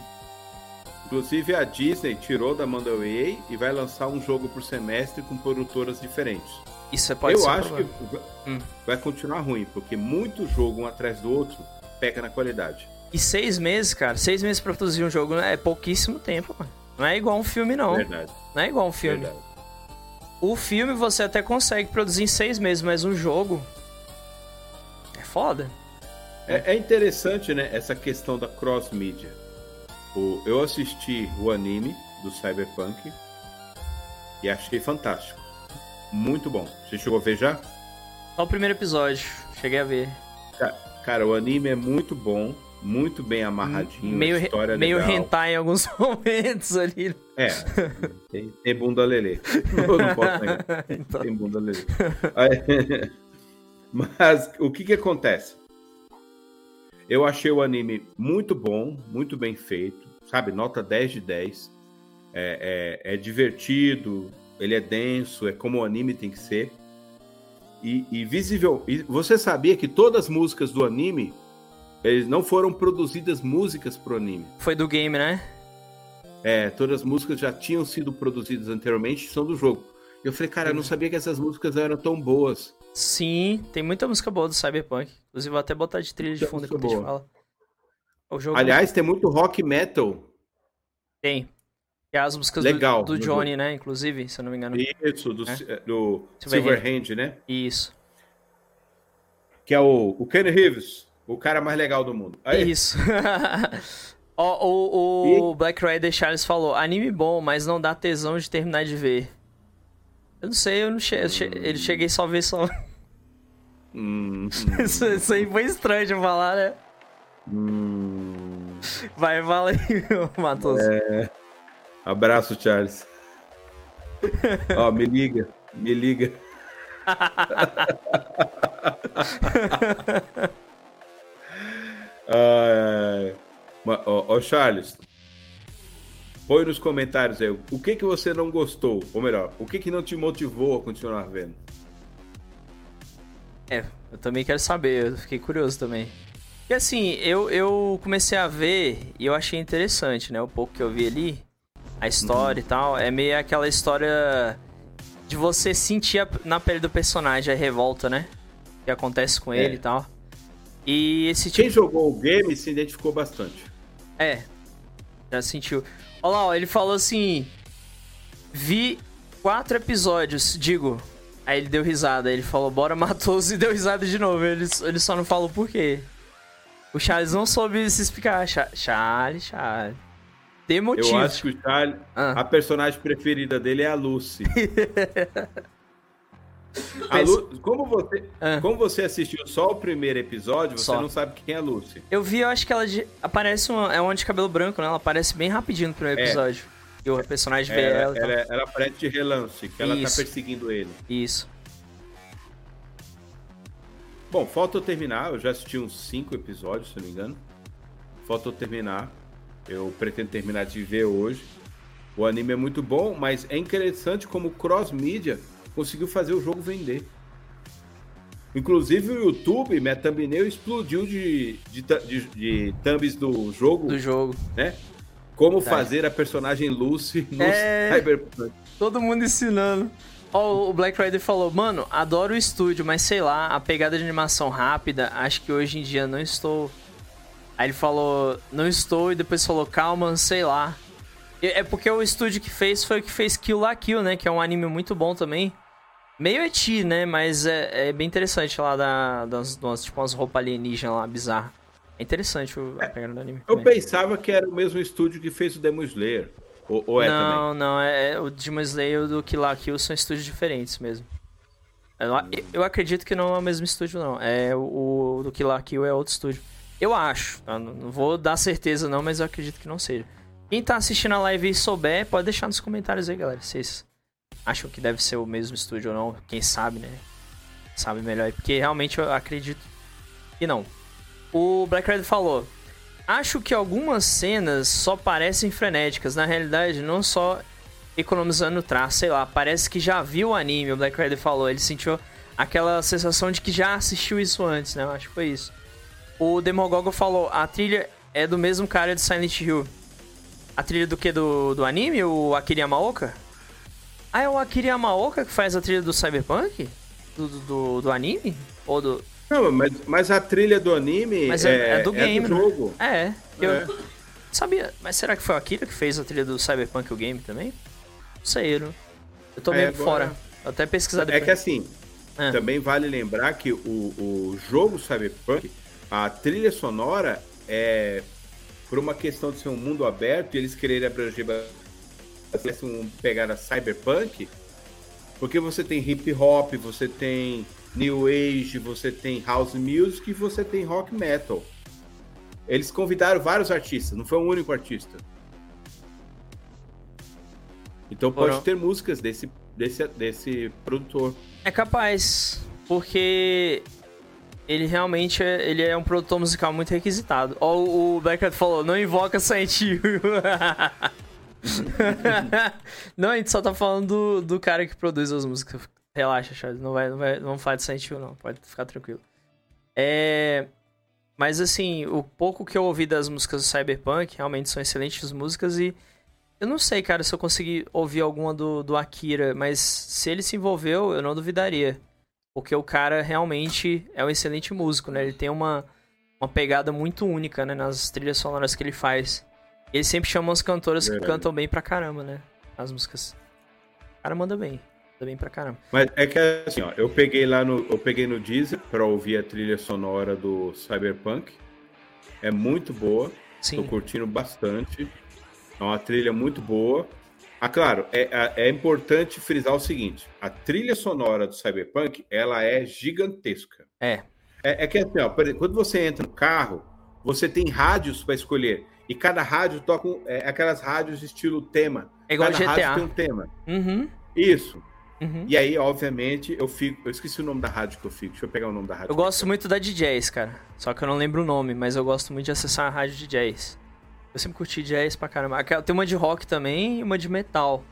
[SPEAKER 2] Inclusive a Disney tirou da mão da EA e vai lançar um jogo por semestre com produtoras diferentes.
[SPEAKER 1] Isso pode
[SPEAKER 2] Eu
[SPEAKER 1] ser
[SPEAKER 2] acho que
[SPEAKER 1] problema. Hum.
[SPEAKER 2] vai continuar ruim, porque muito jogo um atrás do outro peca na qualidade.
[SPEAKER 1] E seis meses, cara, seis meses pra produzir um jogo é pouquíssimo tempo, mano. Não é igual um filme, não.
[SPEAKER 2] Verdade.
[SPEAKER 1] Não é igual um filme.
[SPEAKER 2] verdade.
[SPEAKER 1] O filme você até consegue produzir em seis meses, mas um jogo. É foda.
[SPEAKER 2] É, é interessante, né, essa questão da cross-mídia. O- Eu assisti o anime do Cyberpunk e achei fantástico. Muito bom. Você chegou a ver já?
[SPEAKER 1] Só o primeiro episódio, cheguei a ver.
[SPEAKER 2] Ca- Cara, o anime é muito bom, muito bem amarradinho,
[SPEAKER 1] meio
[SPEAKER 2] história é
[SPEAKER 1] meio
[SPEAKER 2] legal.
[SPEAKER 1] hentai em alguns momentos ali.
[SPEAKER 2] É, tem, tem bunda lelê. Eu não posso negar.
[SPEAKER 1] Então,
[SPEAKER 2] Tem bunda lelê. Mas o que que acontece? Eu achei o anime muito bom, muito bem feito, sabe? Nota 10 de 10. É, é- é divertido, ele é denso, é como o anime tem que ser. E, e visível. E você sabia que todas as músicas do anime eles não foram produzidas músicas pro anime?
[SPEAKER 1] foi do game, né?
[SPEAKER 2] É, todas as músicas já tinham sido produzidas anteriormente, são do jogo. Eu falei, cara, eu não sabia que essas músicas eram tão boas.
[SPEAKER 1] Sim, tem muita música boa do Cyberpunk. Inclusive, vou até botar de trilha de fundo enquanto a gente fala. O jogo
[SPEAKER 2] Aliás, tem muito rock metal.
[SPEAKER 1] tem. É as músicas
[SPEAKER 2] Legal,
[SPEAKER 1] do, do Johnny, né? Inclusive, se eu não me engano.
[SPEAKER 2] Isso, do,
[SPEAKER 1] É.
[SPEAKER 2] eh, do
[SPEAKER 1] Silverhand.
[SPEAKER 2] Né?
[SPEAKER 1] Isso.
[SPEAKER 2] Que é o, o Kenny Reeves, o cara mais legal do mundo. Aí,
[SPEAKER 1] Isso. Ó, o o Black Rider Charles falou: anime bom, mas não dá tesão de terminar de ver. Eu não sei, eu não che eu che ele cheguei só a ver só.
[SPEAKER 2] Hum,
[SPEAKER 1] isso, isso aí foi estranho de falar, né?
[SPEAKER 2] Hum.
[SPEAKER 1] Vai, fala aí, Matheus.
[SPEAKER 2] Abraço, Charles. Ó, me liga, me liga. Ó, ó, Charles, põe nos comentários aí o que que você não gostou, ou melhor, o que que não te motivou a continuar vendo.
[SPEAKER 1] É, eu também quero saber, eu fiquei curioso também. Porque assim, eu, eu comecei a ver e eu achei interessante, né? O pouco que eu vi ali, a história e tal. É meio aquela história de você sentir a- na pele do personagem a revolta, né? Que acontece com
[SPEAKER 2] É.
[SPEAKER 1] ele e tal. E esse tipo.
[SPEAKER 2] Quem jogou o game se identificou bastante.
[SPEAKER 1] É. Já sentiu. Olha lá, ó, ele falou assim. Vi quatro episódios, digo. Aí ele deu risada. Ele falou, bora matou-os e deu risada de novo. Ele, ele só não falou por quê. O Charles não soube se explicar. Cha- Charles, Charles. Tem motivo.
[SPEAKER 2] Eu acho que o Charles,
[SPEAKER 1] Ah.
[SPEAKER 2] a personagem preferida dele é a Lucy. A Lu- como, você,
[SPEAKER 1] Ah.
[SPEAKER 2] como você assistiu só o primeiro episódio, você
[SPEAKER 1] Só.
[SPEAKER 2] não sabe quem é a Lucy.
[SPEAKER 1] Eu vi, eu acho que ela aparece uma, é uma de cabelo branco, né? Ela aparece bem rapidinho no primeiro
[SPEAKER 2] É.
[SPEAKER 1] episódio. E o personagem vê
[SPEAKER 2] Ela,
[SPEAKER 1] ela. e tal.
[SPEAKER 2] ela, ela aparece de relance, que ela tá perseguindo ele.
[SPEAKER 1] Isso.
[SPEAKER 2] Bom, falta eu terminar. Eu já assisti uns cinco episódios, se não me engano. Falta eu terminar. Eu pretendo terminar de ver hoje. O anime é muito bom, mas é interessante como o cross mídia conseguiu fazer o jogo vender. Inclusive o YouTube, minha thumbnail explodiu de, de, de, de thumbs do jogo,
[SPEAKER 1] Do jogo.
[SPEAKER 2] né? Como
[SPEAKER 1] Verdade.
[SPEAKER 2] fazer a personagem Lucy no
[SPEAKER 1] É.
[SPEAKER 2] Cyberpunk.
[SPEAKER 1] Todo mundo ensinando. Ó, o Black Rider falou, mano, adoro o estúdio, mas sei lá, a pegada de animação rápida, acho que hoje em dia não estou. Aí ele falou, não estou, e depois falou, calma, sei lá. É porque o estúdio que fez foi o que fez Kill La Kill, né? Que é um anime muito bom também. Meio eti, né? Mas é, é bem interessante lá, da, das, das, tipo umas roupas alienígenas lá, bizarras. É interessante o, a pegada do anime.
[SPEAKER 2] Eu
[SPEAKER 1] também.
[SPEAKER 2] pensava que era o mesmo estúdio que fez o Demon Slayer. Ou, ou é também?
[SPEAKER 1] não, não, é, é o Demon Slayer e o do Kill la Kill são estúdios diferentes mesmo. Eu, eu acredito que não é o mesmo estúdio, não. É o, o do Kill la Kill é outro estúdio. Eu acho, tá? não, não vou dar certeza não, mas eu acredito que não seja. Quem tá assistindo a live e souber, pode deixar nos comentários aí, galera. Vocês acham que deve ser o mesmo estúdio ou não? Quem sabe, né? Sabe melhor. Porque realmente eu acredito que não. O Black Red falou: Acho que algumas cenas só parecem frenéticas. Na realidade, não só economizando traço, sei lá, parece que já viu o anime, o Black Rider falou. Ele sentiu aquela sensação de que já assistiu isso antes, né? Eu acho que foi isso. O Demogogo falou: a trilha é do mesmo cara de Silent Hill. A trilha do que? Do, do anime? O Akira Yamaoka? Ah, é o Akira Yamaoka que faz a trilha do Cyberpunk? Do, do, do, do anime? Ou do.
[SPEAKER 2] Não, mas, mas a trilha do anime
[SPEAKER 1] Mas
[SPEAKER 2] é,
[SPEAKER 1] é- é do game, né?
[SPEAKER 2] jogo.
[SPEAKER 1] É, eu
[SPEAKER 2] É.
[SPEAKER 1] sabia. Mas será que foi o Akira que fez a trilha do Cyberpunk o game também? Não sei, eu, eu tô
[SPEAKER 2] É,
[SPEAKER 1] meio
[SPEAKER 2] agora-
[SPEAKER 1] fora. Até pesquisar
[SPEAKER 2] É
[SPEAKER 1] depois.
[SPEAKER 2] que assim,
[SPEAKER 1] Ah.
[SPEAKER 2] também vale lembrar que o, o jogo Cyberpunk, a trilha sonora é por uma questão de ser um mundo aberto e eles quererem abranger um pegada cyberpunk, porque você tem hip hop, você tem new age, você tem house music e você tem rock metal. Eles convidaram vários artistas, não foi um único artista. Então pode
[SPEAKER 1] Foram-
[SPEAKER 2] ter músicas desse, desse, desse produtor.
[SPEAKER 1] É capaz, porque ele realmente é, ele é um produtor musical muito requisitado. Ó, o, Blackhead falou, não invoca Silent Hill. não, a gente só tá falando do, do cara que produz as músicas. Relaxa, Charles, não, vai, não, vai, não vamos falar de Silent Hill não, pode ficar tranquilo. É... Mas assim, o pouco que eu ouvi das músicas do Cyberpunk, realmente são excelentes músicas e eu não sei, cara, se eu conseguir ouvir alguma do, do Akira, mas se ele se envolveu, eu não duvidaria. Porque o cara realmente é um excelente músico, né? Ele tem uma, uma pegada muito única, né? Nas trilhas sonoras que ele faz. Ele sempre chama umas cantoras Verdade. que cantam bem pra caramba, né? As músicas. O cara manda bem. Manda bem pra caramba.
[SPEAKER 2] Mas é que assim, ó, eu peguei lá no. Eu peguei no Deezer pra ouvir a trilha sonora do Cyberpunk. É muito boa. Sim. Tô curtindo bastante. É uma trilha muito boa. Ah, claro, é, é, é, importante frisar o seguinte: a trilha sonora do Cyberpunk ela é gigantesca.
[SPEAKER 1] É.
[SPEAKER 2] É, é que assim, ó, quando você entra no carro, você tem rádios para escolher. E cada rádio toca é, aquelas rádios estilo tema.
[SPEAKER 1] É igual
[SPEAKER 2] cada
[SPEAKER 1] GTA.
[SPEAKER 2] rádio tem um tema.
[SPEAKER 1] Uhum.
[SPEAKER 2] Isso. Uhum. E aí, obviamente, eu fico. Eu esqueci o nome da rádio que eu fico. Deixa eu pegar o nome da rádio.
[SPEAKER 1] Eu gosto muito da DJs, cara. Só que eu não lembro o nome, mas eu gosto muito de acessar a rádio DJs. Eu sempre curti jazz pra caramba. Tem uma de rock também e uma de metal.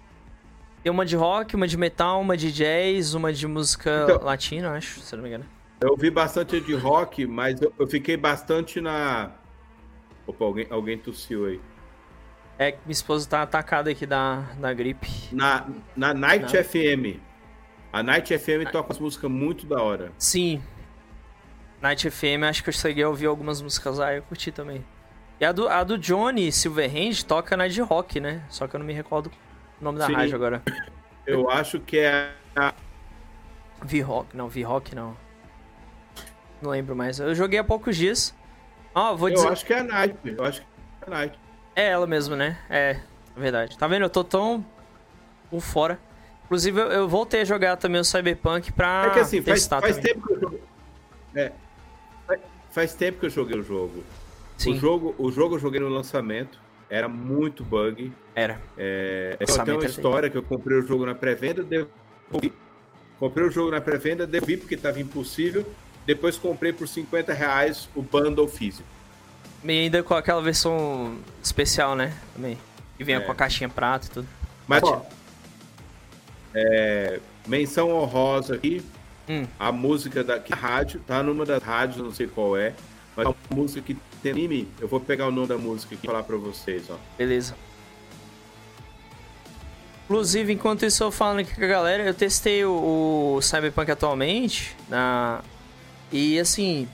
[SPEAKER 1] Tem uma de rock, uma de metal, uma de jazz, uma de música então, latina, acho, se não me engano.
[SPEAKER 2] Eu ouvi bastante de rock, mas eu, eu fiquei bastante na. Opa, alguém, alguém tossiu aí.
[SPEAKER 1] É que minha esposa tá atacada aqui da, da gripe.
[SPEAKER 2] Na, na Night FM. A Night FM toca as músicas muito da hora.
[SPEAKER 1] Sim. Night FM, acho que eu cheguei a ouvir algumas músicas lá e eu curti também. E a do, a do Johnny Silverhand toca na de rock, né? Só que eu não me recordo o nome da Sim. rádio agora.
[SPEAKER 2] Eu acho que é a.
[SPEAKER 1] V-Rock, não, V-Rock não. Não lembro mais. Eu joguei há poucos dias. Ó, oh, vou
[SPEAKER 2] eu
[SPEAKER 1] dizer.
[SPEAKER 2] Eu acho que é a Night, eu acho que é a Night.
[SPEAKER 1] É ela mesmo, né? É, é, verdade. Tá vendo? Eu tô tão por fora. Inclusive, eu, eu voltei a jogar também o Cyberpunk pra
[SPEAKER 2] é que, assim, testar faz, faz tempo que eu joguei. É, faz, faz tempo que eu joguei o jogo. Sim. O jogo, o jogo eu joguei no lançamento, era muito bug.
[SPEAKER 1] Era.
[SPEAKER 2] É, tem uma história que eu comprei o jogo na pré-venda, devolvi. Comprei o jogo na pré-venda, devolvi porque estava impossível. Depois comprei por 50 reais o bundle físico.
[SPEAKER 1] E ainda com aquela versão especial, né? Também. Que vinha é. com a caixinha prata e tudo.
[SPEAKER 2] Mas, ó, é, menção honrosa aqui. Hum. A música da rádio, tá numa das rádios, não sei qual é. Mas uma música que tem anime, eu vou pegar o nome da música aqui e falar pra vocês, ó.
[SPEAKER 1] Beleza. Inclusive, enquanto isso eu falando aqui com a galera, eu testei o, o Cyberpunk atualmente, na... e assim,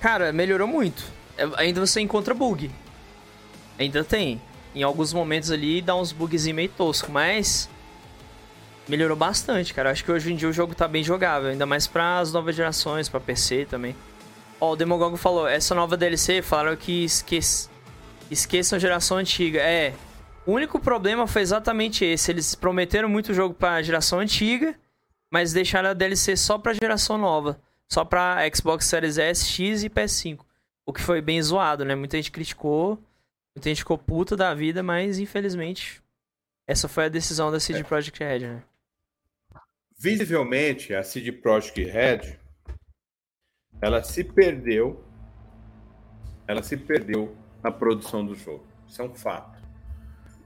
[SPEAKER 1] cara, melhorou muito. É, ainda você encontra bug. Ainda tem. Em alguns momentos ali dá uns bugs meio tosco, mas melhorou bastante, cara. Acho que hoje em dia o jogo tá bem jogável, ainda mais para as novas gerações, para PC também. Ó, o Demogogo falou, essa nova DLC falaram que esquece... esqueçam a geração antiga. É, o único problema foi exatamente esse. Eles prometeram muito jogo pra geração antiga, mas deixaram a DLC só pra geração nova. Só pra Xbox Series S, X e PS5. O que foi bem zoado, né? Muita gente criticou, muita gente ficou puta da vida, mas infelizmente essa foi a decisão da CD é. Projekt Red, né?
[SPEAKER 2] Visivelmente, a CD Projekt Red ela se perdeu, ela se perdeu na produção do jogo. Isso é um fato.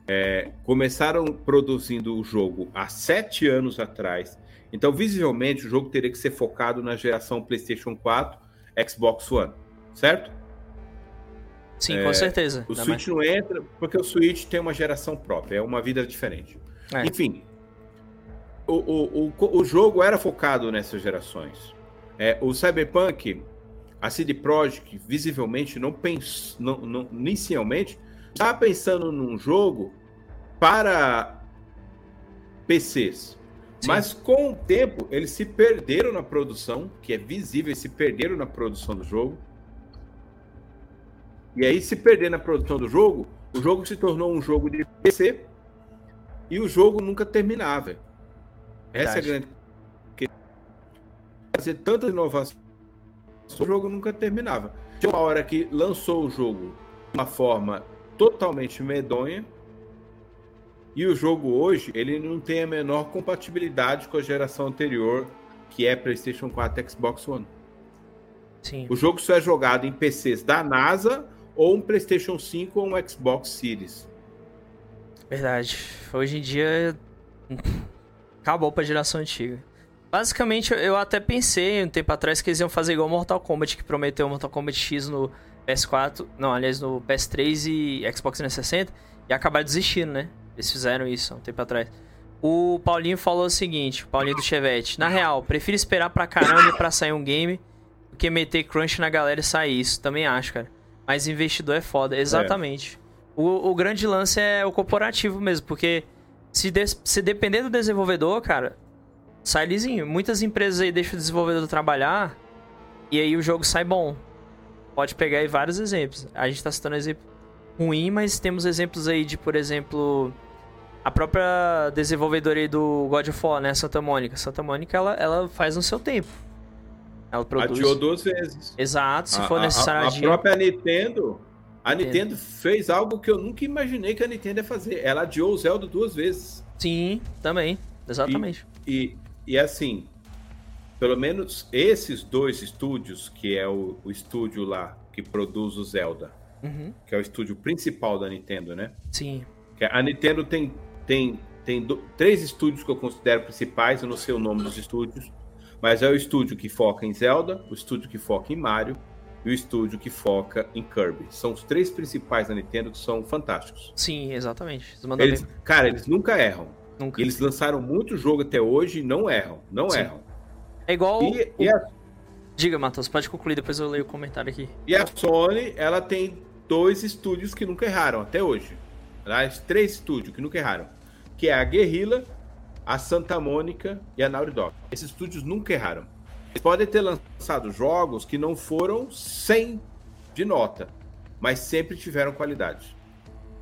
[SPEAKER 2] É, começaram produzindo o jogo há sete anos atrás. Então, visivelmente, o jogo teria que ser focado na geração PlayStation 4, Xbox One, certo?
[SPEAKER 1] Sim, é, com certeza.
[SPEAKER 2] O Switch mais... não entra porque o Switch tem uma geração própria, é uma vida diferente. É. Enfim, o, o, o, o jogo era focado nessas gerações. É, o Cyberpunk, a CD Projekt, visivelmente, não pensou, não, não, inicialmente, estava pensando num jogo para PCs. Sim. Mas com o tempo, eles se perderam na produção, que é visível, eles se perderam na produção do jogo. E aí, se perder na produção do jogo, o jogo se tornou um jogo de PC e o jogo nunca terminava. Verdade. Essa é a grande fazer tantas inovações, o jogo nunca terminava. Tinha uma hora que lançou o jogo de uma forma totalmente medonha, e o jogo hoje, ele não tem a menor compatibilidade com a geração anterior, que é PlayStation 4 e Xbox One.
[SPEAKER 1] Sim.
[SPEAKER 2] O jogo só é jogado em PCs da NASA ou um PlayStation 5 ou um Xbox Series.
[SPEAKER 1] Verdade. Hoje em dia acabou para a geração antiga. Basicamente, eu até pensei um tempo atrás que eles iam fazer igual Mortal Kombat, que prometeu Mortal Kombat X no PS4, não, aliás, no PS3 e Xbox 360, e acabaram desistindo, né? Eles fizeram isso um tempo atrás. O Paulinho falou o seguinte, o Paulinho do Chevette. Na real, prefiro esperar pra caramba pra sair um game do que meter crunch na galera e sair isso. Também acho, cara. Mas investidor é foda. Exatamente. É. O, o grande lance é o corporativo mesmo, porque se, de, se depender do desenvolvedor, cara, sai lisinho. Muitas empresas aí deixam o desenvolvedor trabalhar e aí o jogo sai bom. Pode pegar aí vários exemplos. A gente tá citando exemplo ruim, mas temos exemplos aí de, por exemplo, a própria desenvolvedora aí do God of War, né? Santa Mônica. Santa Mônica, ela, ela faz no seu tempo.
[SPEAKER 2] Ela produz... Adiou duas vezes.
[SPEAKER 1] Exato, se a, for necessário
[SPEAKER 2] a, a, a própria Nintendo... A Nintendo fez algo que eu nunca imaginei que a Nintendo ia fazer. Ela adiou o Zelda duas vezes.
[SPEAKER 1] Sim, também. Exatamente.
[SPEAKER 2] E, e, e assim, pelo menos esses dois estúdios, que é o, o estúdio lá que produz o Zelda, uhum. que é o estúdio principal da Nintendo, né?
[SPEAKER 1] Sim.
[SPEAKER 2] A Nintendo tem tem, tem do, três estúdios que eu considero principais, eu não sei o nome dos estúdios, mas é o estúdio que foca em Zelda, o estúdio que foca em Mario e o estúdio que foca em Kirby. São os três principais da Nintendo que são fantásticos.
[SPEAKER 1] Sim, exatamente.
[SPEAKER 2] Eles, cara, eles nunca erram. Nunca. Eles lançaram muito jogo até hoje e não erram. Não Sim. erram.
[SPEAKER 1] É igual. E, o... e a... Diga, Matheus, pode concluir, depois eu leio o comentário aqui.
[SPEAKER 2] E a Sony, ela tem dois estúdios que nunca erraram até hoje. Aliás, três estúdios que nunca erraram que é a Guerrilla, a Santa Mônica e a Naughty Dog. Esses estúdios nunca erraram. Eles podem ter lançado jogos que não foram 100 de nota, mas sempre tiveram qualidade.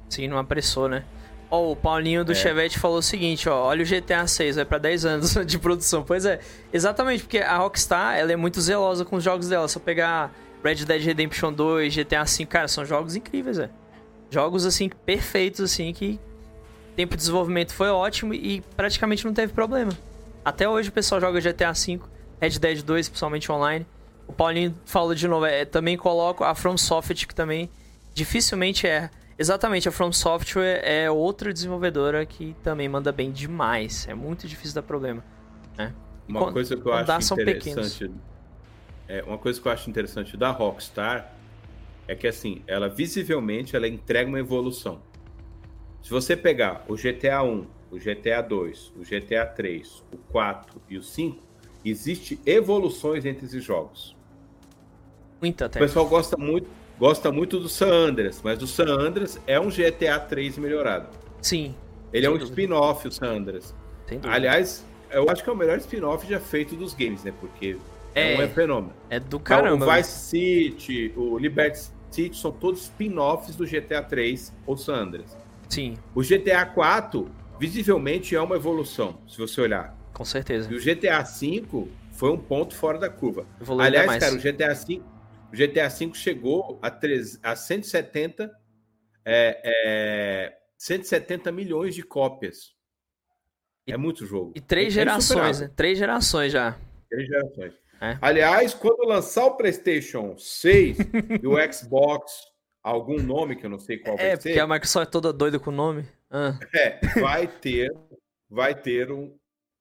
[SPEAKER 1] Sim, não apressou, né? Ó, oh, o Paulinho do é. Chevette falou o seguinte, ó, olha o GTA 6, vai para 10 anos de produção. Pois é, exatamente, porque a Rockstar, ela é muito zelosa com os jogos dela. Se eu pegar Red Dead Redemption 2, GTA 5, cara, são jogos incríveis, é. Jogos assim perfeitos assim que tempo de desenvolvimento foi ótimo e praticamente não teve problema. Até hoje o pessoal joga GTA V, Red Dead 2, principalmente online. O Paulinho falou de novo, é, também coloco a From Software, que também dificilmente é. Exatamente, a From Software é outra desenvolvedora que também manda bem demais. É muito difícil dar problema. Né?
[SPEAKER 2] Uma quando, coisa que eu acho interessante. É, uma coisa que eu acho interessante da Rockstar é que assim, ela visivelmente ela entrega uma evolução. Se você pegar o GTA 1, o GTA 2, o GTA 3, o 4 e o 5, existe evoluções entre esses jogos.
[SPEAKER 1] Muita até.
[SPEAKER 2] O pessoal gosta muito, gosta muito do San Andreas, mas o San Andreas é um GTA 3 melhorado.
[SPEAKER 1] Sim.
[SPEAKER 2] Ele é um spin-off, o San Andreas. Aliás, eu acho que é o melhor spin-off já feito dos games, né? Porque é, é um fenômeno.
[SPEAKER 1] É do caramba.
[SPEAKER 2] Então, o Vice City, o Liberty City são todos spin-offs do GTA 3 ou San Andreas.
[SPEAKER 1] Sim.
[SPEAKER 2] O GTA 4, visivelmente, é uma evolução, se você olhar.
[SPEAKER 1] Com certeza.
[SPEAKER 2] E o GTA 5 foi um ponto fora da curva. Evoluiu Aliás, cara, o GTA 5, o GTA 5 chegou a, 3, a 170, é, é, 170 milhões de cópias. E, é muito jogo.
[SPEAKER 1] E três é gerações, né? Três gerações já.
[SPEAKER 2] Três gerações. É. Aliás, quando lançar o PlayStation 6 e o Xbox algum nome que eu não sei qual
[SPEAKER 1] é,
[SPEAKER 2] vai
[SPEAKER 1] ser. É, porque a Microsoft é toda doida com o nome.
[SPEAKER 2] Ah. É, vai ter, vai ter um,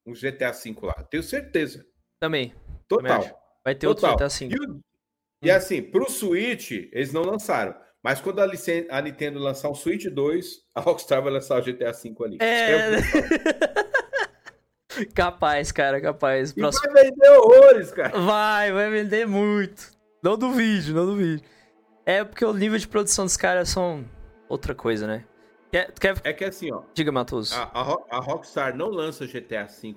[SPEAKER 2] um GTA V lá. Tenho certeza.
[SPEAKER 1] Também.
[SPEAKER 2] Total.
[SPEAKER 1] Também vai ter Total. outro GTA V.
[SPEAKER 2] E, e hum. assim, pro Switch, eles não lançaram. Mas quando a, a, Nintendo lançar o Switch 2, a Rockstar vai lançar o GTA V ali.
[SPEAKER 1] É. capaz, cara, capaz.
[SPEAKER 2] E Próximo... vai vender horrores, cara.
[SPEAKER 1] Vai, vai vender muito. Não duvide, não duvide. É porque o nível de produção dos caras são outra coisa, né?
[SPEAKER 2] Quer, quer... É que assim, ó.
[SPEAKER 1] Diga, Matoso.
[SPEAKER 2] A, a, a, Rockstar não lança GTA V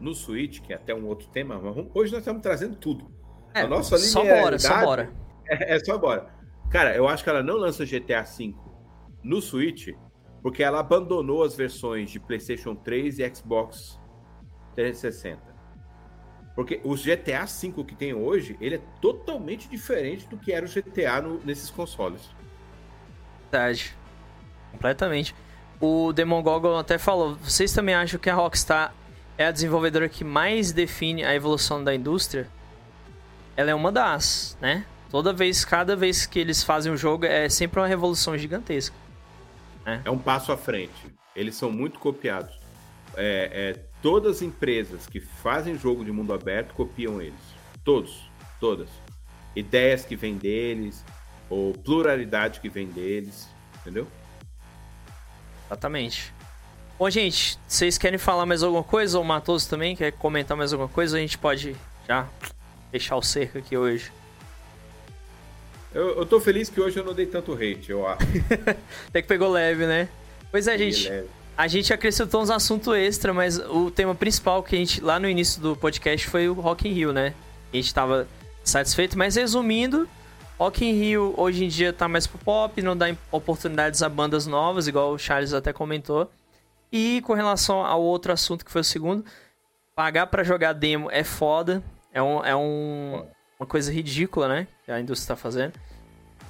[SPEAKER 2] no Switch, que é até um outro tema, mas hoje nós estamos trazendo tudo.
[SPEAKER 1] É, a nossa só bora, só bora.
[SPEAKER 2] É, é só bora. Cara, eu acho que ela não lança GTA V no Switch porque ela abandonou as versões de PlayStation 3 e Xbox 360. Porque o GTA V que tem hoje, ele é totalmente diferente do que era o GTA no, nesses consoles.
[SPEAKER 1] Verdade. Completamente. O Demon Gogol até falou, vocês também acham que a Rockstar é a desenvolvedora que mais define a evolução da indústria? Ela é uma das, né? Toda vez, cada vez que eles fazem um jogo, é sempre uma revolução gigantesca.
[SPEAKER 2] Né? É um passo à frente. Eles são muito copiados. É, é todas as empresas que fazem jogo de mundo aberto copiam eles. Todos, todas. Ideias que vêm deles, ou pluralidade que vem deles, entendeu?
[SPEAKER 1] Exatamente. Bom, gente, vocês querem falar mais alguma coisa? Ou o Matoso também quer comentar mais alguma coisa? A gente pode já fechar o cerco aqui hoje.
[SPEAKER 2] Eu, eu tô feliz que hoje eu não dei tanto hate, eu acho.
[SPEAKER 1] Até que pegou leve, né? Pois é,
[SPEAKER 2] Peguei
[SPEAKER 1] gente.
[SPEAKER 2] leve.
[SPEAKER 1] A gente acrescentou uns assuntos extra, mas o tema principal que a gente, lá no início do podcast, foi o Rock in Rio, né? A gente tava satisfeito, mas resumindo, Rock in Rio hoje em dia tá mais pro pop, não dá oportunidades a bandas novas, igual o Charles até comentou. E com relação ao outro assunto que foi o segundo, pagar pra jogar demo é foda, é, um, é um, uma coisa ridícula, né? Que a indústria tá fazendo.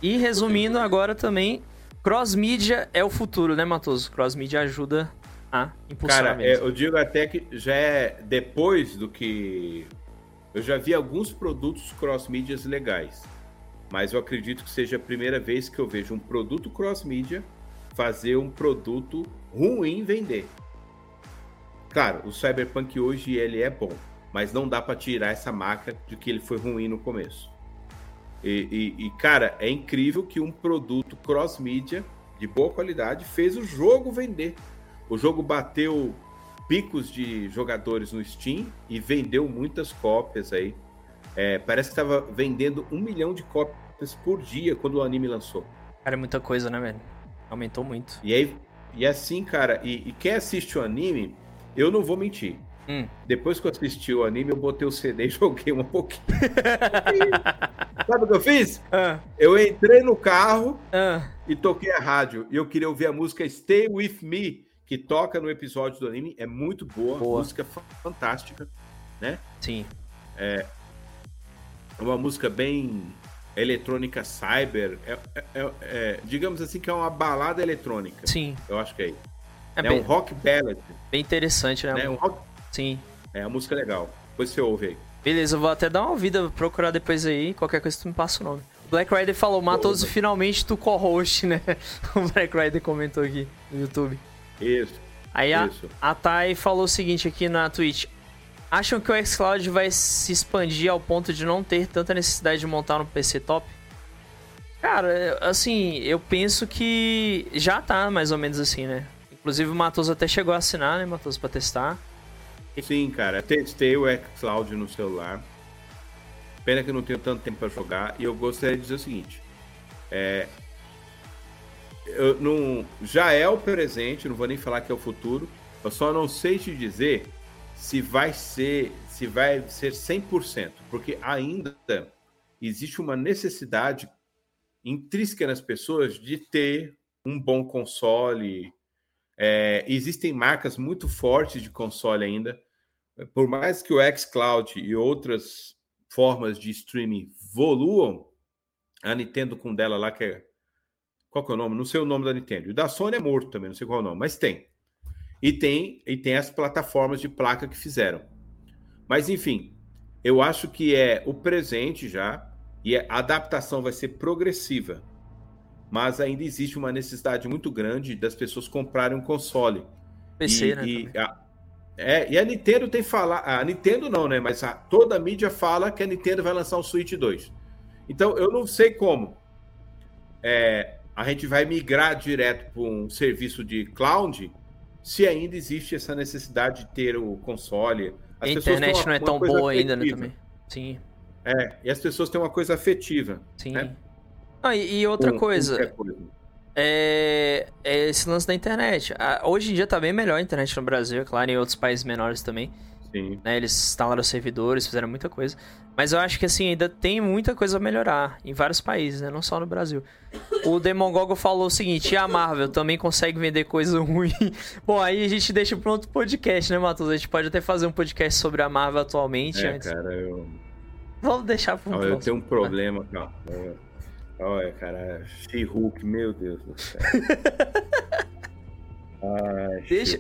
[SPEAKER 1] E resumindo agora também, cross-mídia é o futuro, né, Matoso? Cross-mídia ajuda a impulsionar
[SPEAKER 2] Cara, é,
[SPEAKER 1] mesmo.
[SPEAKER 2] eu digo até que já é depois do que. Eu já vi alguns produtos cross-mídias legais. Mas eu acredito que seja a primeira vez que eu vejo um produto cross-mídia fazer um produto ruim vender. Claro, o Cyberpunk hoje ele é bom, mas não dá para tirar essa marca de que ele foi ruim no começo. E, e- e, cara, é incrível que um produto cross-mídia de boa qualidade fez o jogo vender. O jogo bateu picos de jogadores no Steam e vendeu muitas cópias aí. É, parece que estava vendendo um milhão de cópias por dia quando o anime lançou.
[SPEAKER 1] Cara, é muita coisa, né, velho? Aumentou muito.
[SPEAKER 2] E aí, e assim, cara, e, e quem assiste o anime, eu não vou mentir.
[SPEAKER 1] Hum.
[SPEAKER 2] Depois que eu assisti o anime, eu botei o CD e joguei um pouquinho. Sabe o que eu fiz?
[SPEAKER 1] Ah,
[SPEAKER 2] Eu entrei no carro
[SPEAKER 1] ah.
[SPEAKER 2] e toquei a rádio. E eu queria ouvir a música Stay With Me, que toca no episódio do anime. É muito boa,
[SPEAKER 1] Boa.
[SPEAKER 2] música fantástica.
[SPEAKER 1] Sim.
[SPEAKER 2] É uma música bem eletrônica cyber. É, é- é- é- digamos assim que é uma balada eletrônica.
[SPEAKER 1] Sim.
[SPEAKER 2] Eu acho que é isso.
[SPEAKER 1] É,
[SPEAKER 2] É,
[SPEAKER 1] bem,
[SPEAKER 2] um rock ballad.
[SPEAKER 1] bem interessante, né?
[SPEAKER 2] Né? Um rock...
[SPEAKER 1] Sim.
[SPEAKER 2] É uma música legal. Depois você ouve aí.
[SPEAKER 1] Beleza, eu vou até dar uma ouvida, procurar depois aí. Qualquer coisa tu me passa o nome. Black Rider falou, Matoso,
[SPEAKER 2] Boa.
[SPEAKER 1] finalmente tu co-host, né? O Black Rider comentou aqui no YouTube.
[SPEAKER 2] Isso.
[SPEAKER 1] Aí a,
[SPEAKER 2] Isso.
[SPEAKER 1] a Thay falou o seguinte aqui na Twitch. Acham que o xCloud vai se expandir ao ponto de não ter tanta necessidade de montar no PC top? Cara, assim, eu penso que já tá mais ou menos assim, né? Inclusive o Matoso até chegou a assinar, né, Matoso, pra testar.
[SPEAKER 2] Sim, cara. Testei o xCloud no celular. Pena que eu não tenho tanto tempo para jogar. E eu gostaria de dizer o seguinte. É, eu não, já é o presente, não vou nem falar que é o futuro. Eu só não sei te dizer se vai ser, se vai ser 100%, porque ainda existe uma necessidade intrínseca nas pessoas de ter um bom console. É, existem marcas muito fortes de console ainda. Por mais que o xCloud e outras formas de streaming evoluam, a Nintendo com dela lá, que é. Qual que é o nome? Não sei o nome da Nintendo. E da Sony é morto também, não sei qual é o nome, mas tem. E tem, e tem as plataformas de placa que fizeram. Mas enfim, eu acho que é o presente já, e a adaptação vai ser progressiva. Mas ainda existe uma necessidade muito grande das pessoas comprarem um console.
[SPEAKER 1] PC,
[SPEAKER 2] e,
[SPEAKER 1] né?
[SPEAKER 2] e a, é, e a Nintendo tem falar. A Nintendo não, né? Mas a- toda a mídia fala que a Nintendo vai lançar o Switch 2. Então eu não sei como. É, a gente vai migrar direto para um serviço de cloud se ainda existe essa necessidade de ter o console.
[SPEAKER 1] A
[SPEAKER 2] As têm
[SPEAKER 1] internet
[SPEAKER 2] uma-
[SPEAKER 1] não é tão boa ainda, né,
[SPEAKER 2] afetiva.
[SPEAKER 1] também. Sim,
[SPEAKER 2] É, e as pessoas têm uma coisa afetiva.
[SPEAKER 1] sim.
[SPEAKER 2] né?
[SPEAKER 1] Ah, e, e outra
[SPEAKER 2] com
[SPEAKER 1] coisa,
[SPEAKER 2] coisa.
[SPEAKER 1] É, é esse lance da internet. Ah, hoje em dia tá bem melhor a internet no Brasil, é claro, em outros países menores também.
[SPEAKER 2] Sim.
[SPEAKER 1] né? Eles instalaram servidores, fizeram muita coisa. Mas eu acho que assim, ainda tem muita coisa a melhorar em vários países, né? Não só no Brasil. O Demongogo falou o seguinte: e a Marvel também consegue vender coisa ruim? Bom, aí a gente deixa pra outro podcast, né, Matheus? A gente pode até fazer um podcast sobre a Marvel atualmente.
[SPEAKER 2] É,
[SPEAKER 1] antes.
[SPEAKER 2] cara, eu,
[SPEAKER 1] Vamos deixar pra um
[SPEAKER 2] eu tenho um problema, cara. Olha, cara, She-Hulk, meu Deus do céu. Ai,
[SPEAKER 1] Deixa-.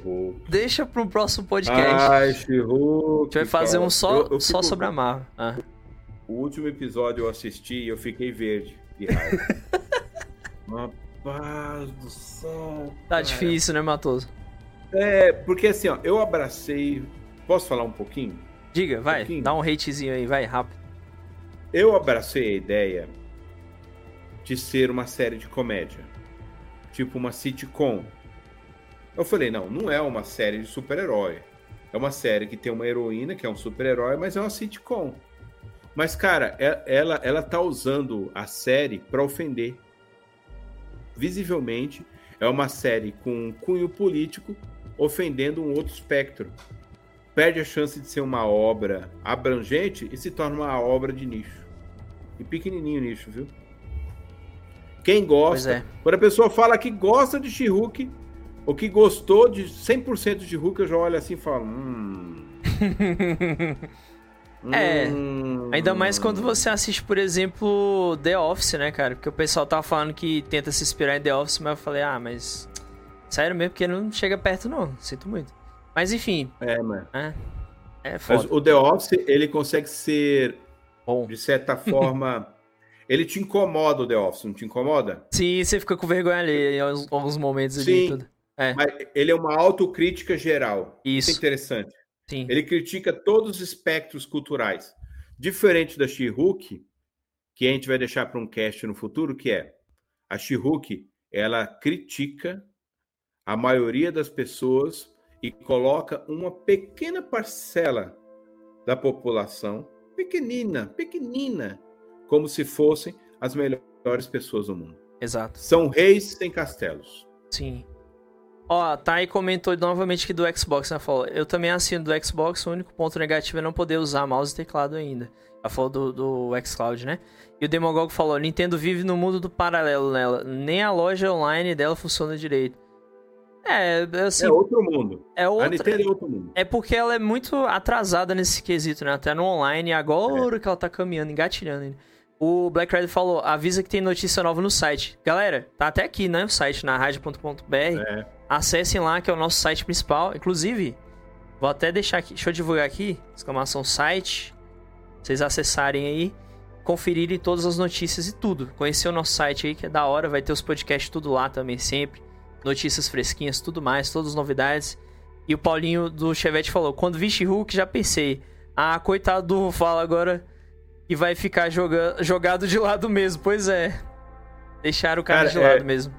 [SPEAKER 1] Deixa pro próximo podcast.
[SPEAKER 2] Ai, She-Hulk.
[SPEAKER 1] a gente vai fazer
[SPEAKER 2] cara.
[SPEAKER 1] um só,
[SPEAKER 2] Eu- eu
[SPEAKER 1] só
[SPEAKER 2] fico-
[SPEAKER 1] sobre a Marvel. Ah.
[SPEAKER 2] O último episódio eu assisti e eu fiquei verde de raiva. Rapaz do céu.
[SPEAKER 1] Tá
[SPEAKER 2] cara.
[SPEAKER 1] difícil, né, Matoso?
[SPEAKER 2] É, porque assim, ó, eu abracei. Posso falar um pouquinho?
[SPEAKER 1] Diga, vai,
[SPEAKER 2] pouquinho.
[SPEAKER 1] dá um hatezinho aí, vai, rápido.
[SPEAKER 2] Eu abracei a ideia de ser uma série de comédia. Tipo uma sitcom. Eu falei, não, não é uma série de super-herói. É uma série que tem uma heroína, que é um super-herói, mas é uma sitcom. Mas, cara, é, ela, ela tá usando a série para ofender. Visivelmente, é uma série com um cunho político ofendendo um outro espectro. Perde a chance de ser uma obra abrangente e se torna uma obra de nicho. E pequenininho nicho, viu? Quem gosta, é. quando a pessoa fala que gosta de she ou que gostou de 100% de Hulk, eu já olho assim e falo, hum...
[SPEAKER 1] É, hum... ainda mais quando você assiste, por exemplo, The Office, né, cara? Porque o pessoal tava falando que tenta se inspirar em The Office, mas eu falei, ah, mas. Sério mesmo, porque não chega perto, não. Sinto muito. Mas enfim.
[SPEAKER 2] É, mano. É, é foda. Mas o The Office, ele consegue ser, Bom. de certa forma. ele te incomoda, o The Office, não te incomoda?
[SPEAKER 1] Sim, você fica com vergonha ali em alguns momentos ali Sim, tudo.
[SPEAKER 2] É. Mas ele é uma autocrítica geral. Isso. Isso é interessante. Sim. Ele critica todos os espectros culturais. Diferente da she que a gente vai deixar para um cast no futuro, que é a she ela critica a maioria das pessoas e coloca uma pequena parcela da população, pequenina, pequenina, como se fossem as melhores pessoas do mundo.
[SPEAKER 1] Exato.
[SPEAKER 2] São reis sem castelos.
[SPEAKER 1] Sim. Ó, Thay comentou novamente que do Xbox, né? Falou, eu também assino do Xbox, o único ponto negativo é não poder usar mouse e teclado ainda. Ela falou do, do xCloud, né? E o Demogog falou, Nintendo vive no mundo do paralelo nela. Nem a loja online dela funciona direito. É, assim,
[SPEAKER 2] é outro mundo.
[SPEAKER 1] É outra,
[SPEAKER 2] a Nintendo é outro mundo.
[SPEAKER 1] É porque ela é muito atrasada nesse quesito, né? Até no online, agora é. que ela tá caminhando, engatilhando ainda. O Black Rider falou, avisa que tem notícia nova no site. Galera, tá até aqui, né? O site na rádio.com.br. É. Acessem lá, que é o nosso site principal. Inclusive, vou até deixar aqui, deixa eu divulgar aqui, exclamação site. Vocês acessarem aí, conferirem todas as notícias e tudo. Conhecer o nosso site aí, que é da hora, vai ter os podcasts tudo lá também, sempre. Notícias fresquinhas, tudo mais, todas as novidades. E o Paulinho do Chevette falou: quando vi Hulk, já pensei. Ah, coitado do Fala agora que vai ficar joga jogado de lado mesmo. Pois é. Deixaram o cara, cara de lado é... mesmo.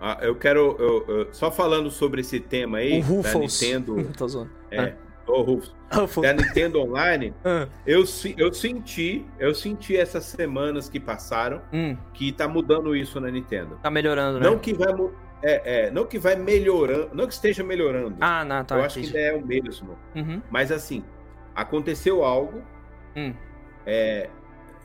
[SPEAKER 2] Ah, eu quero. Eu, eu, só falando sobre esse tema aí,
[SPEAKER 1] o da
[SPEAKER 2] Nintendo.
[SPEAKER 1] Tô zoando.
[SPEAKER 2] É. Ah. Oh, Rufus. Da Nintendo Online, ah. eu, eu senti, eu senti essas semanas que passaram hum. que tá mudando isso na Nintendo.
[SPEAKER 1] Tá melhorando, né?
[SPEAKER 2] Não que vai é, é, não que vai melhorando, não que esteja melhorando.
[SPEAKER 1] Ah, não, tá.
[SPEAKER 2] Eu acho que ainda é o mesmo. Uhum. Mas assim, aconteceu algo hum. É,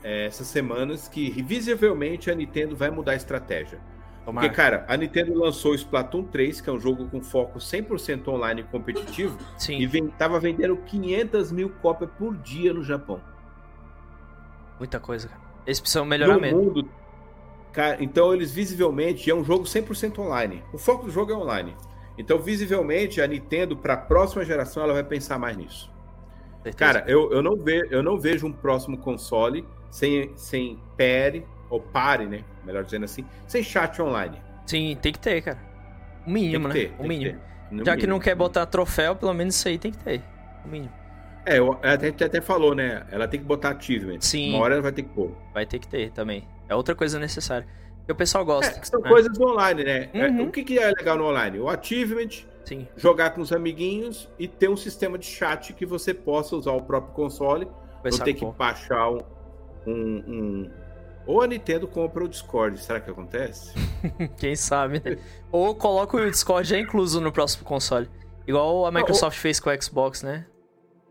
[SPEAKER 2] é essas semanas que visivelmente a Nintendo vai mudar a estratégia. Tomara. Porque, cara, a Nintendo lançou o Splatoon 3, que é um jogo com foco 100% online competitivo,
[SPEAKER 1] Sim.
[SPEAKER 2] e vem, tava vendendo 500 mil cópias por dia no Japão.
[SPEAKER 1] Muita coisa, cara. Eles precisam melhorar
[SPEAKER 2] no
[SPEAKER 1] mesmo.
[SPEAKER 2] Mundo, cara, então eles visivelmente, é um jogo 100% online. O foco do jogo é online. Então, visivelmente, a Nintendo, para a próxima geração, ela vai pensar mais nisso. Certeza. Cara, eu, eu, não ve, eu não vejo um próximo console sem, sem pare, ou pare, né? melhor dizendo assim, sem chat online.
[SPEAKER 1] Sim, tem que ter, cara. O mínimo, né? Ter, o mínimo. Já mínimo. que não quer botar troféu, pelo menos isso aí tem que ter. O mínimo.
[SPEAKER 2] É, a gente até falou, né? Ela tem que botar achievement.
[SPEAKER 1] Sim.
[SPEAKER 2] Uma hora ela vai ter que pôr.
[SPEAKER 1] Vai ter que ter também. É outra coisa necessária. Que o pessoal gosta. É,
[SPEAKER 2] são né? coisas do online, né? É, uhum. O que, que é legal no online? O achievement,
[SPEAKER 1] Sim.
[SPEAKER 2] jogar com os amiguinhos e ter um sistema de chat que você possa usar o próprio console. Não ter que baixar um, um, ou a Nintendo compra o Discord, será que acontece?
[SPEAKER 1] Quem sabe, né? Ou coloca o Discord já incluso no próximo console. Igual a Microsoft fez com o Xbox, né?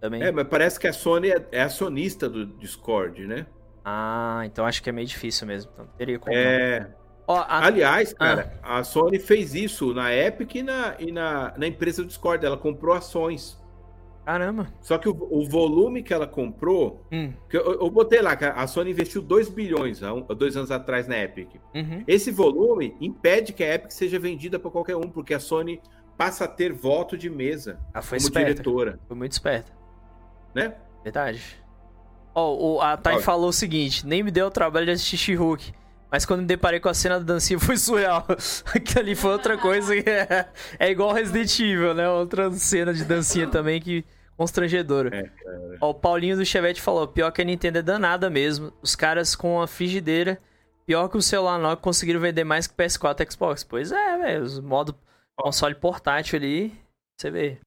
[SPEAKER 2] Também. É, mas parece que a Sony é, é acionista do Discord, né?
[SPEAKER 1] Ah, então acho que é meio difícil mesmo. Então teria como.
[SPEAKER 2] É. Ó, a... Aliás, ah. cara, ah. a Sony fez isso na Epic e na, e na, na empresa do Discord. Ela comprou ações.
[SPEAKER 1] Caramba.
[SPEAKER 2] Só que o, o volume que ela comprou. Hum. Que eu, eu, botei lá, que a Sony investiu 2 bilhões há, um, dois anos atrás na Epic. Uhum. Esse volume impede que a Epic seja vendida para qualquer um, porque a Sony passa a ter voto de mesa
[SPEAKER 1] ah, foi
[SPEAKER 2] como
[SPEAKER 1] esperta.
[SPEAKER 2] diretora.
[SPEAKER 1] Foi muito esperta.
[SPEAKER 2] Né?
[SPEAKER 1] Verdade. Ó, oh, a Thay falou o seguinte: nem me deu o trabalho de assistir Hulk. Mas quando me deparei com a cena da dancinha foi surreal. Aquilo ali foi outra coisa que é, é igual Resident Evil, né? Outra cena de dancinha também que constrangedora. É, Ó, o Paulinho do Chevette falou: pior que a Nintendo é danada mesmo. Os caras com a frigideira, pior que o celular Nokia conseguiram vender mais que PS4 e Xbox. Pois é, velho. Os modo console portátil ali, você vê.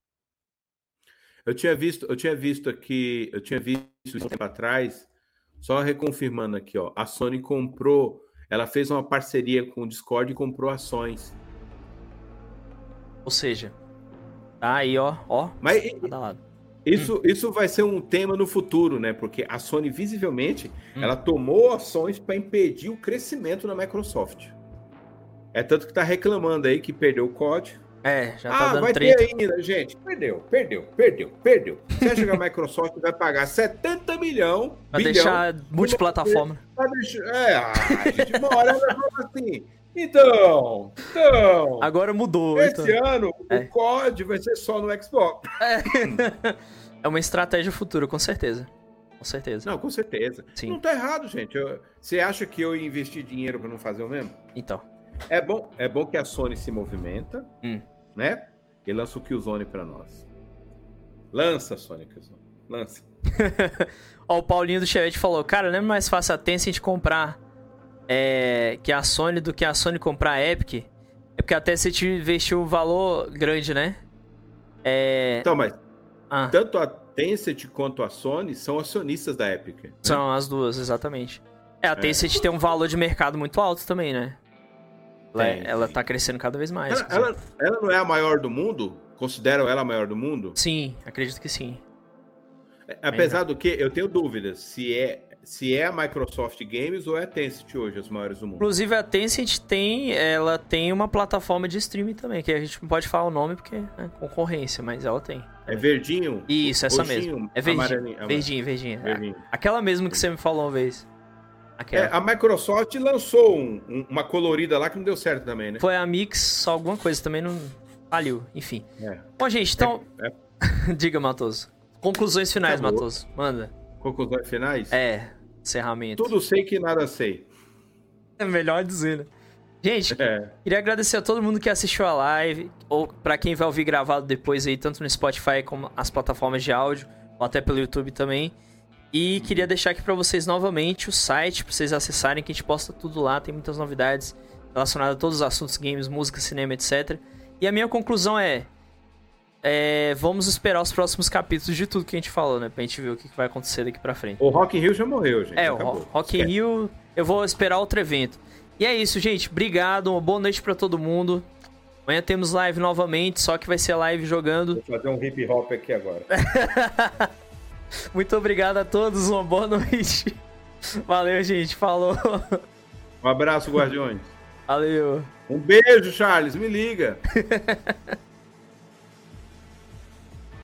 [SPEAKER 2] Eu tinha visto, eu tinha visto aqui, eu tinha visto isso tempo atrás, só reconfirmando aqui, ó. A Sony comprou, ela fez uma parceria com o Discord e comprou ações.
[SPEAKER 1] Ou seja, tá aí, ó, ó.
[SPEAKER 2] Mas isso, isso vai ser um tema no futuro, né? Porque a Sony visivelmente hum. ela tomou ações para impedir o crescimento da Microsoft. É tanto que tá reclamando aí que perdeu o código.
[SPEAKER 1] É, já tá
[SPEAKER 2] ah,
[SPEAKER 1] dando
[SPEAKER 2] vai
[SPEAKER 1] treta.
[SPEAKER 2] ter ainda, gente. Perdeu, perdeu, perdeu, perdeu. Você acha que a Microsoft vai pagar 70 milhões
[SPEAKER 1] pra deixar multiplataforma.
[SPEAKER 2] Pra deixar... É, ah, a gente mora assim. Então, então.
[SPEAKER 1] Agora mudou.
[SPEAKER 2] Esse
[SPEAKER 1] então.
[SPEAKER 2] ano é. o COD vai ser só no Xbox.
[SPEAKER 1] É. é uma estratégia futura, com certeza. Com certeza.
[SPEAKER 2] Não, com certeza.
[SPEAKER 1] Sim.
[SPEAKER 2] Não tá errado, gente. Eu... Você acha que eu investi dinheiro para não fazer o mesmo?
[SPEAKER 1] Então.
[SPEAKER 2] É bom, é bom que a Sony se movimenta.
[SPEAKER 1] Hum
[SPEAKER 2] né? E lança o Killzone para nós. Lança, Sony Killzone. Lança.
[SPEAKER 1] Ó, o Paulinho do Chevette falou, cara, lembra mais fácil a Tencent comprar é, que a Sony do que a Sony comprar a Epic? É porque a Tencent investiu um valor grande, né? É...
[SPEAKER 2] Então, mas ah. tanto a Tencent quanto a Sony são acionistas da Epic. Né?
[SPEAKER 1] São as duas, exatamente. É, a Tencent é. tem um valor de mercado muito alto também, né? Ela, é, ela tá crescendo cada vez mais.
[SPEAKER 2] Ela, ela, ela, não é a maior do mundo? Consideram ela a maior do mundo?
[SPEAKER 1] Sim, acredito que sim.
[SPEAKER 2] É, apesar do que, eu tenho dúvidas se é, se é a Microsoft Games ou é a Tencent hoje, as maiores do mundo.
[SPEAKER 1] Inclusive a Tencent tem, ela tem uma plataforma de streaming também, que a gente não pode falar o nome porque é concorrência, mas ela tem.
[SPEAKER 2] É verdinho?
[SPEAKER 1] Isso, essa mesmo. É verdinho. Verdinho, verdinho. verdinho. Aquela mesmo que você me falou uma vez.
[SPEAKER 2] É, a Microsoft lançou um, um, uma colorida lá que não deu certo também, né?
[SPEAKER 1] Foi a Mix, só alguma coisa também não faliu, enfim. É. Bom, gente, então. É, é. Diga, Matoso. Conclusões finais, Acabou. Matoso. Manda.
[SPEAKER 2] Conclusões finais?
[SPEAKER 1] É, encerramento.
[SPEAKER 2] Tudo sei que nada sei.
[SPEAKER 1] É melhor dizer, né? Gente, é. queria agradecer a todo mundo que assistiu a live, ou para quem vai ouvir gravado depois aí, tanto no Spotify como as plataformas de áudio, ou até pelo YouTube também. E queria deixar aqui para vocês novamente o site para vocês acessarem, que a gente posta tudo lá, tem muitas novidades relacionadas a todos os assuntos games, música, cinema, etc. E a minha conclusão é, é, vamos esperar os próximos capítulos de tudo que a gente falou, né? Pra gente ver o que vai acontecer daqui pra frente.
[SPEAKER 2] O Rock in Rio já morreu, gente.
[SPEAKER 1] É, Acabou. o Rock in Rio, eu vou esperar outro evento. E é isso, gente. Obrigado, uma boa noite para todo mundo. Amanhã temos live novamente, só que vai ser live jogando.
[SPEAKER 2] Vou fazer um hip hop aqui agora.
[SPEAKER 1] Muito obrigado a todos, uma boa noite. Valeu, gente. Falou.
[SPEAKER 2] Um abraço, Guardiões.
[SPEAKER 1] Valeu.
[SPEAKER 2] Um beijo, Charles. Me liga.